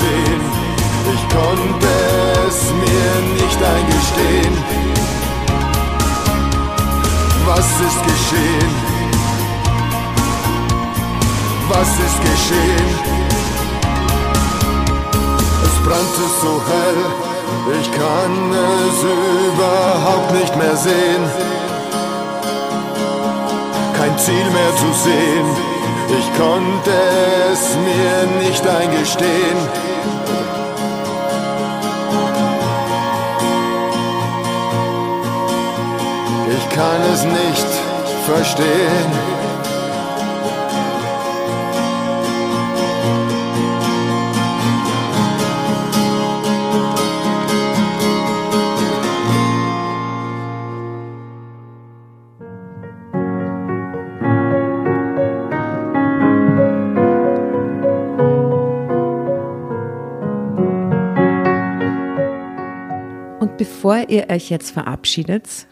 Speaker 7: Sehen, ich konnte es mir nicht eingestehen. Was ist geschehen? Was ist geschehen? Es brannte so hell, ich kann es überhaupt nicht mehr sehen. Kein Ziel mehr zu sehen, ich konnte es mir nicht eingestehen. Kann es nicht verstehen.
Speaker 3: Und bevor ihr euch jetzt verabschiedet,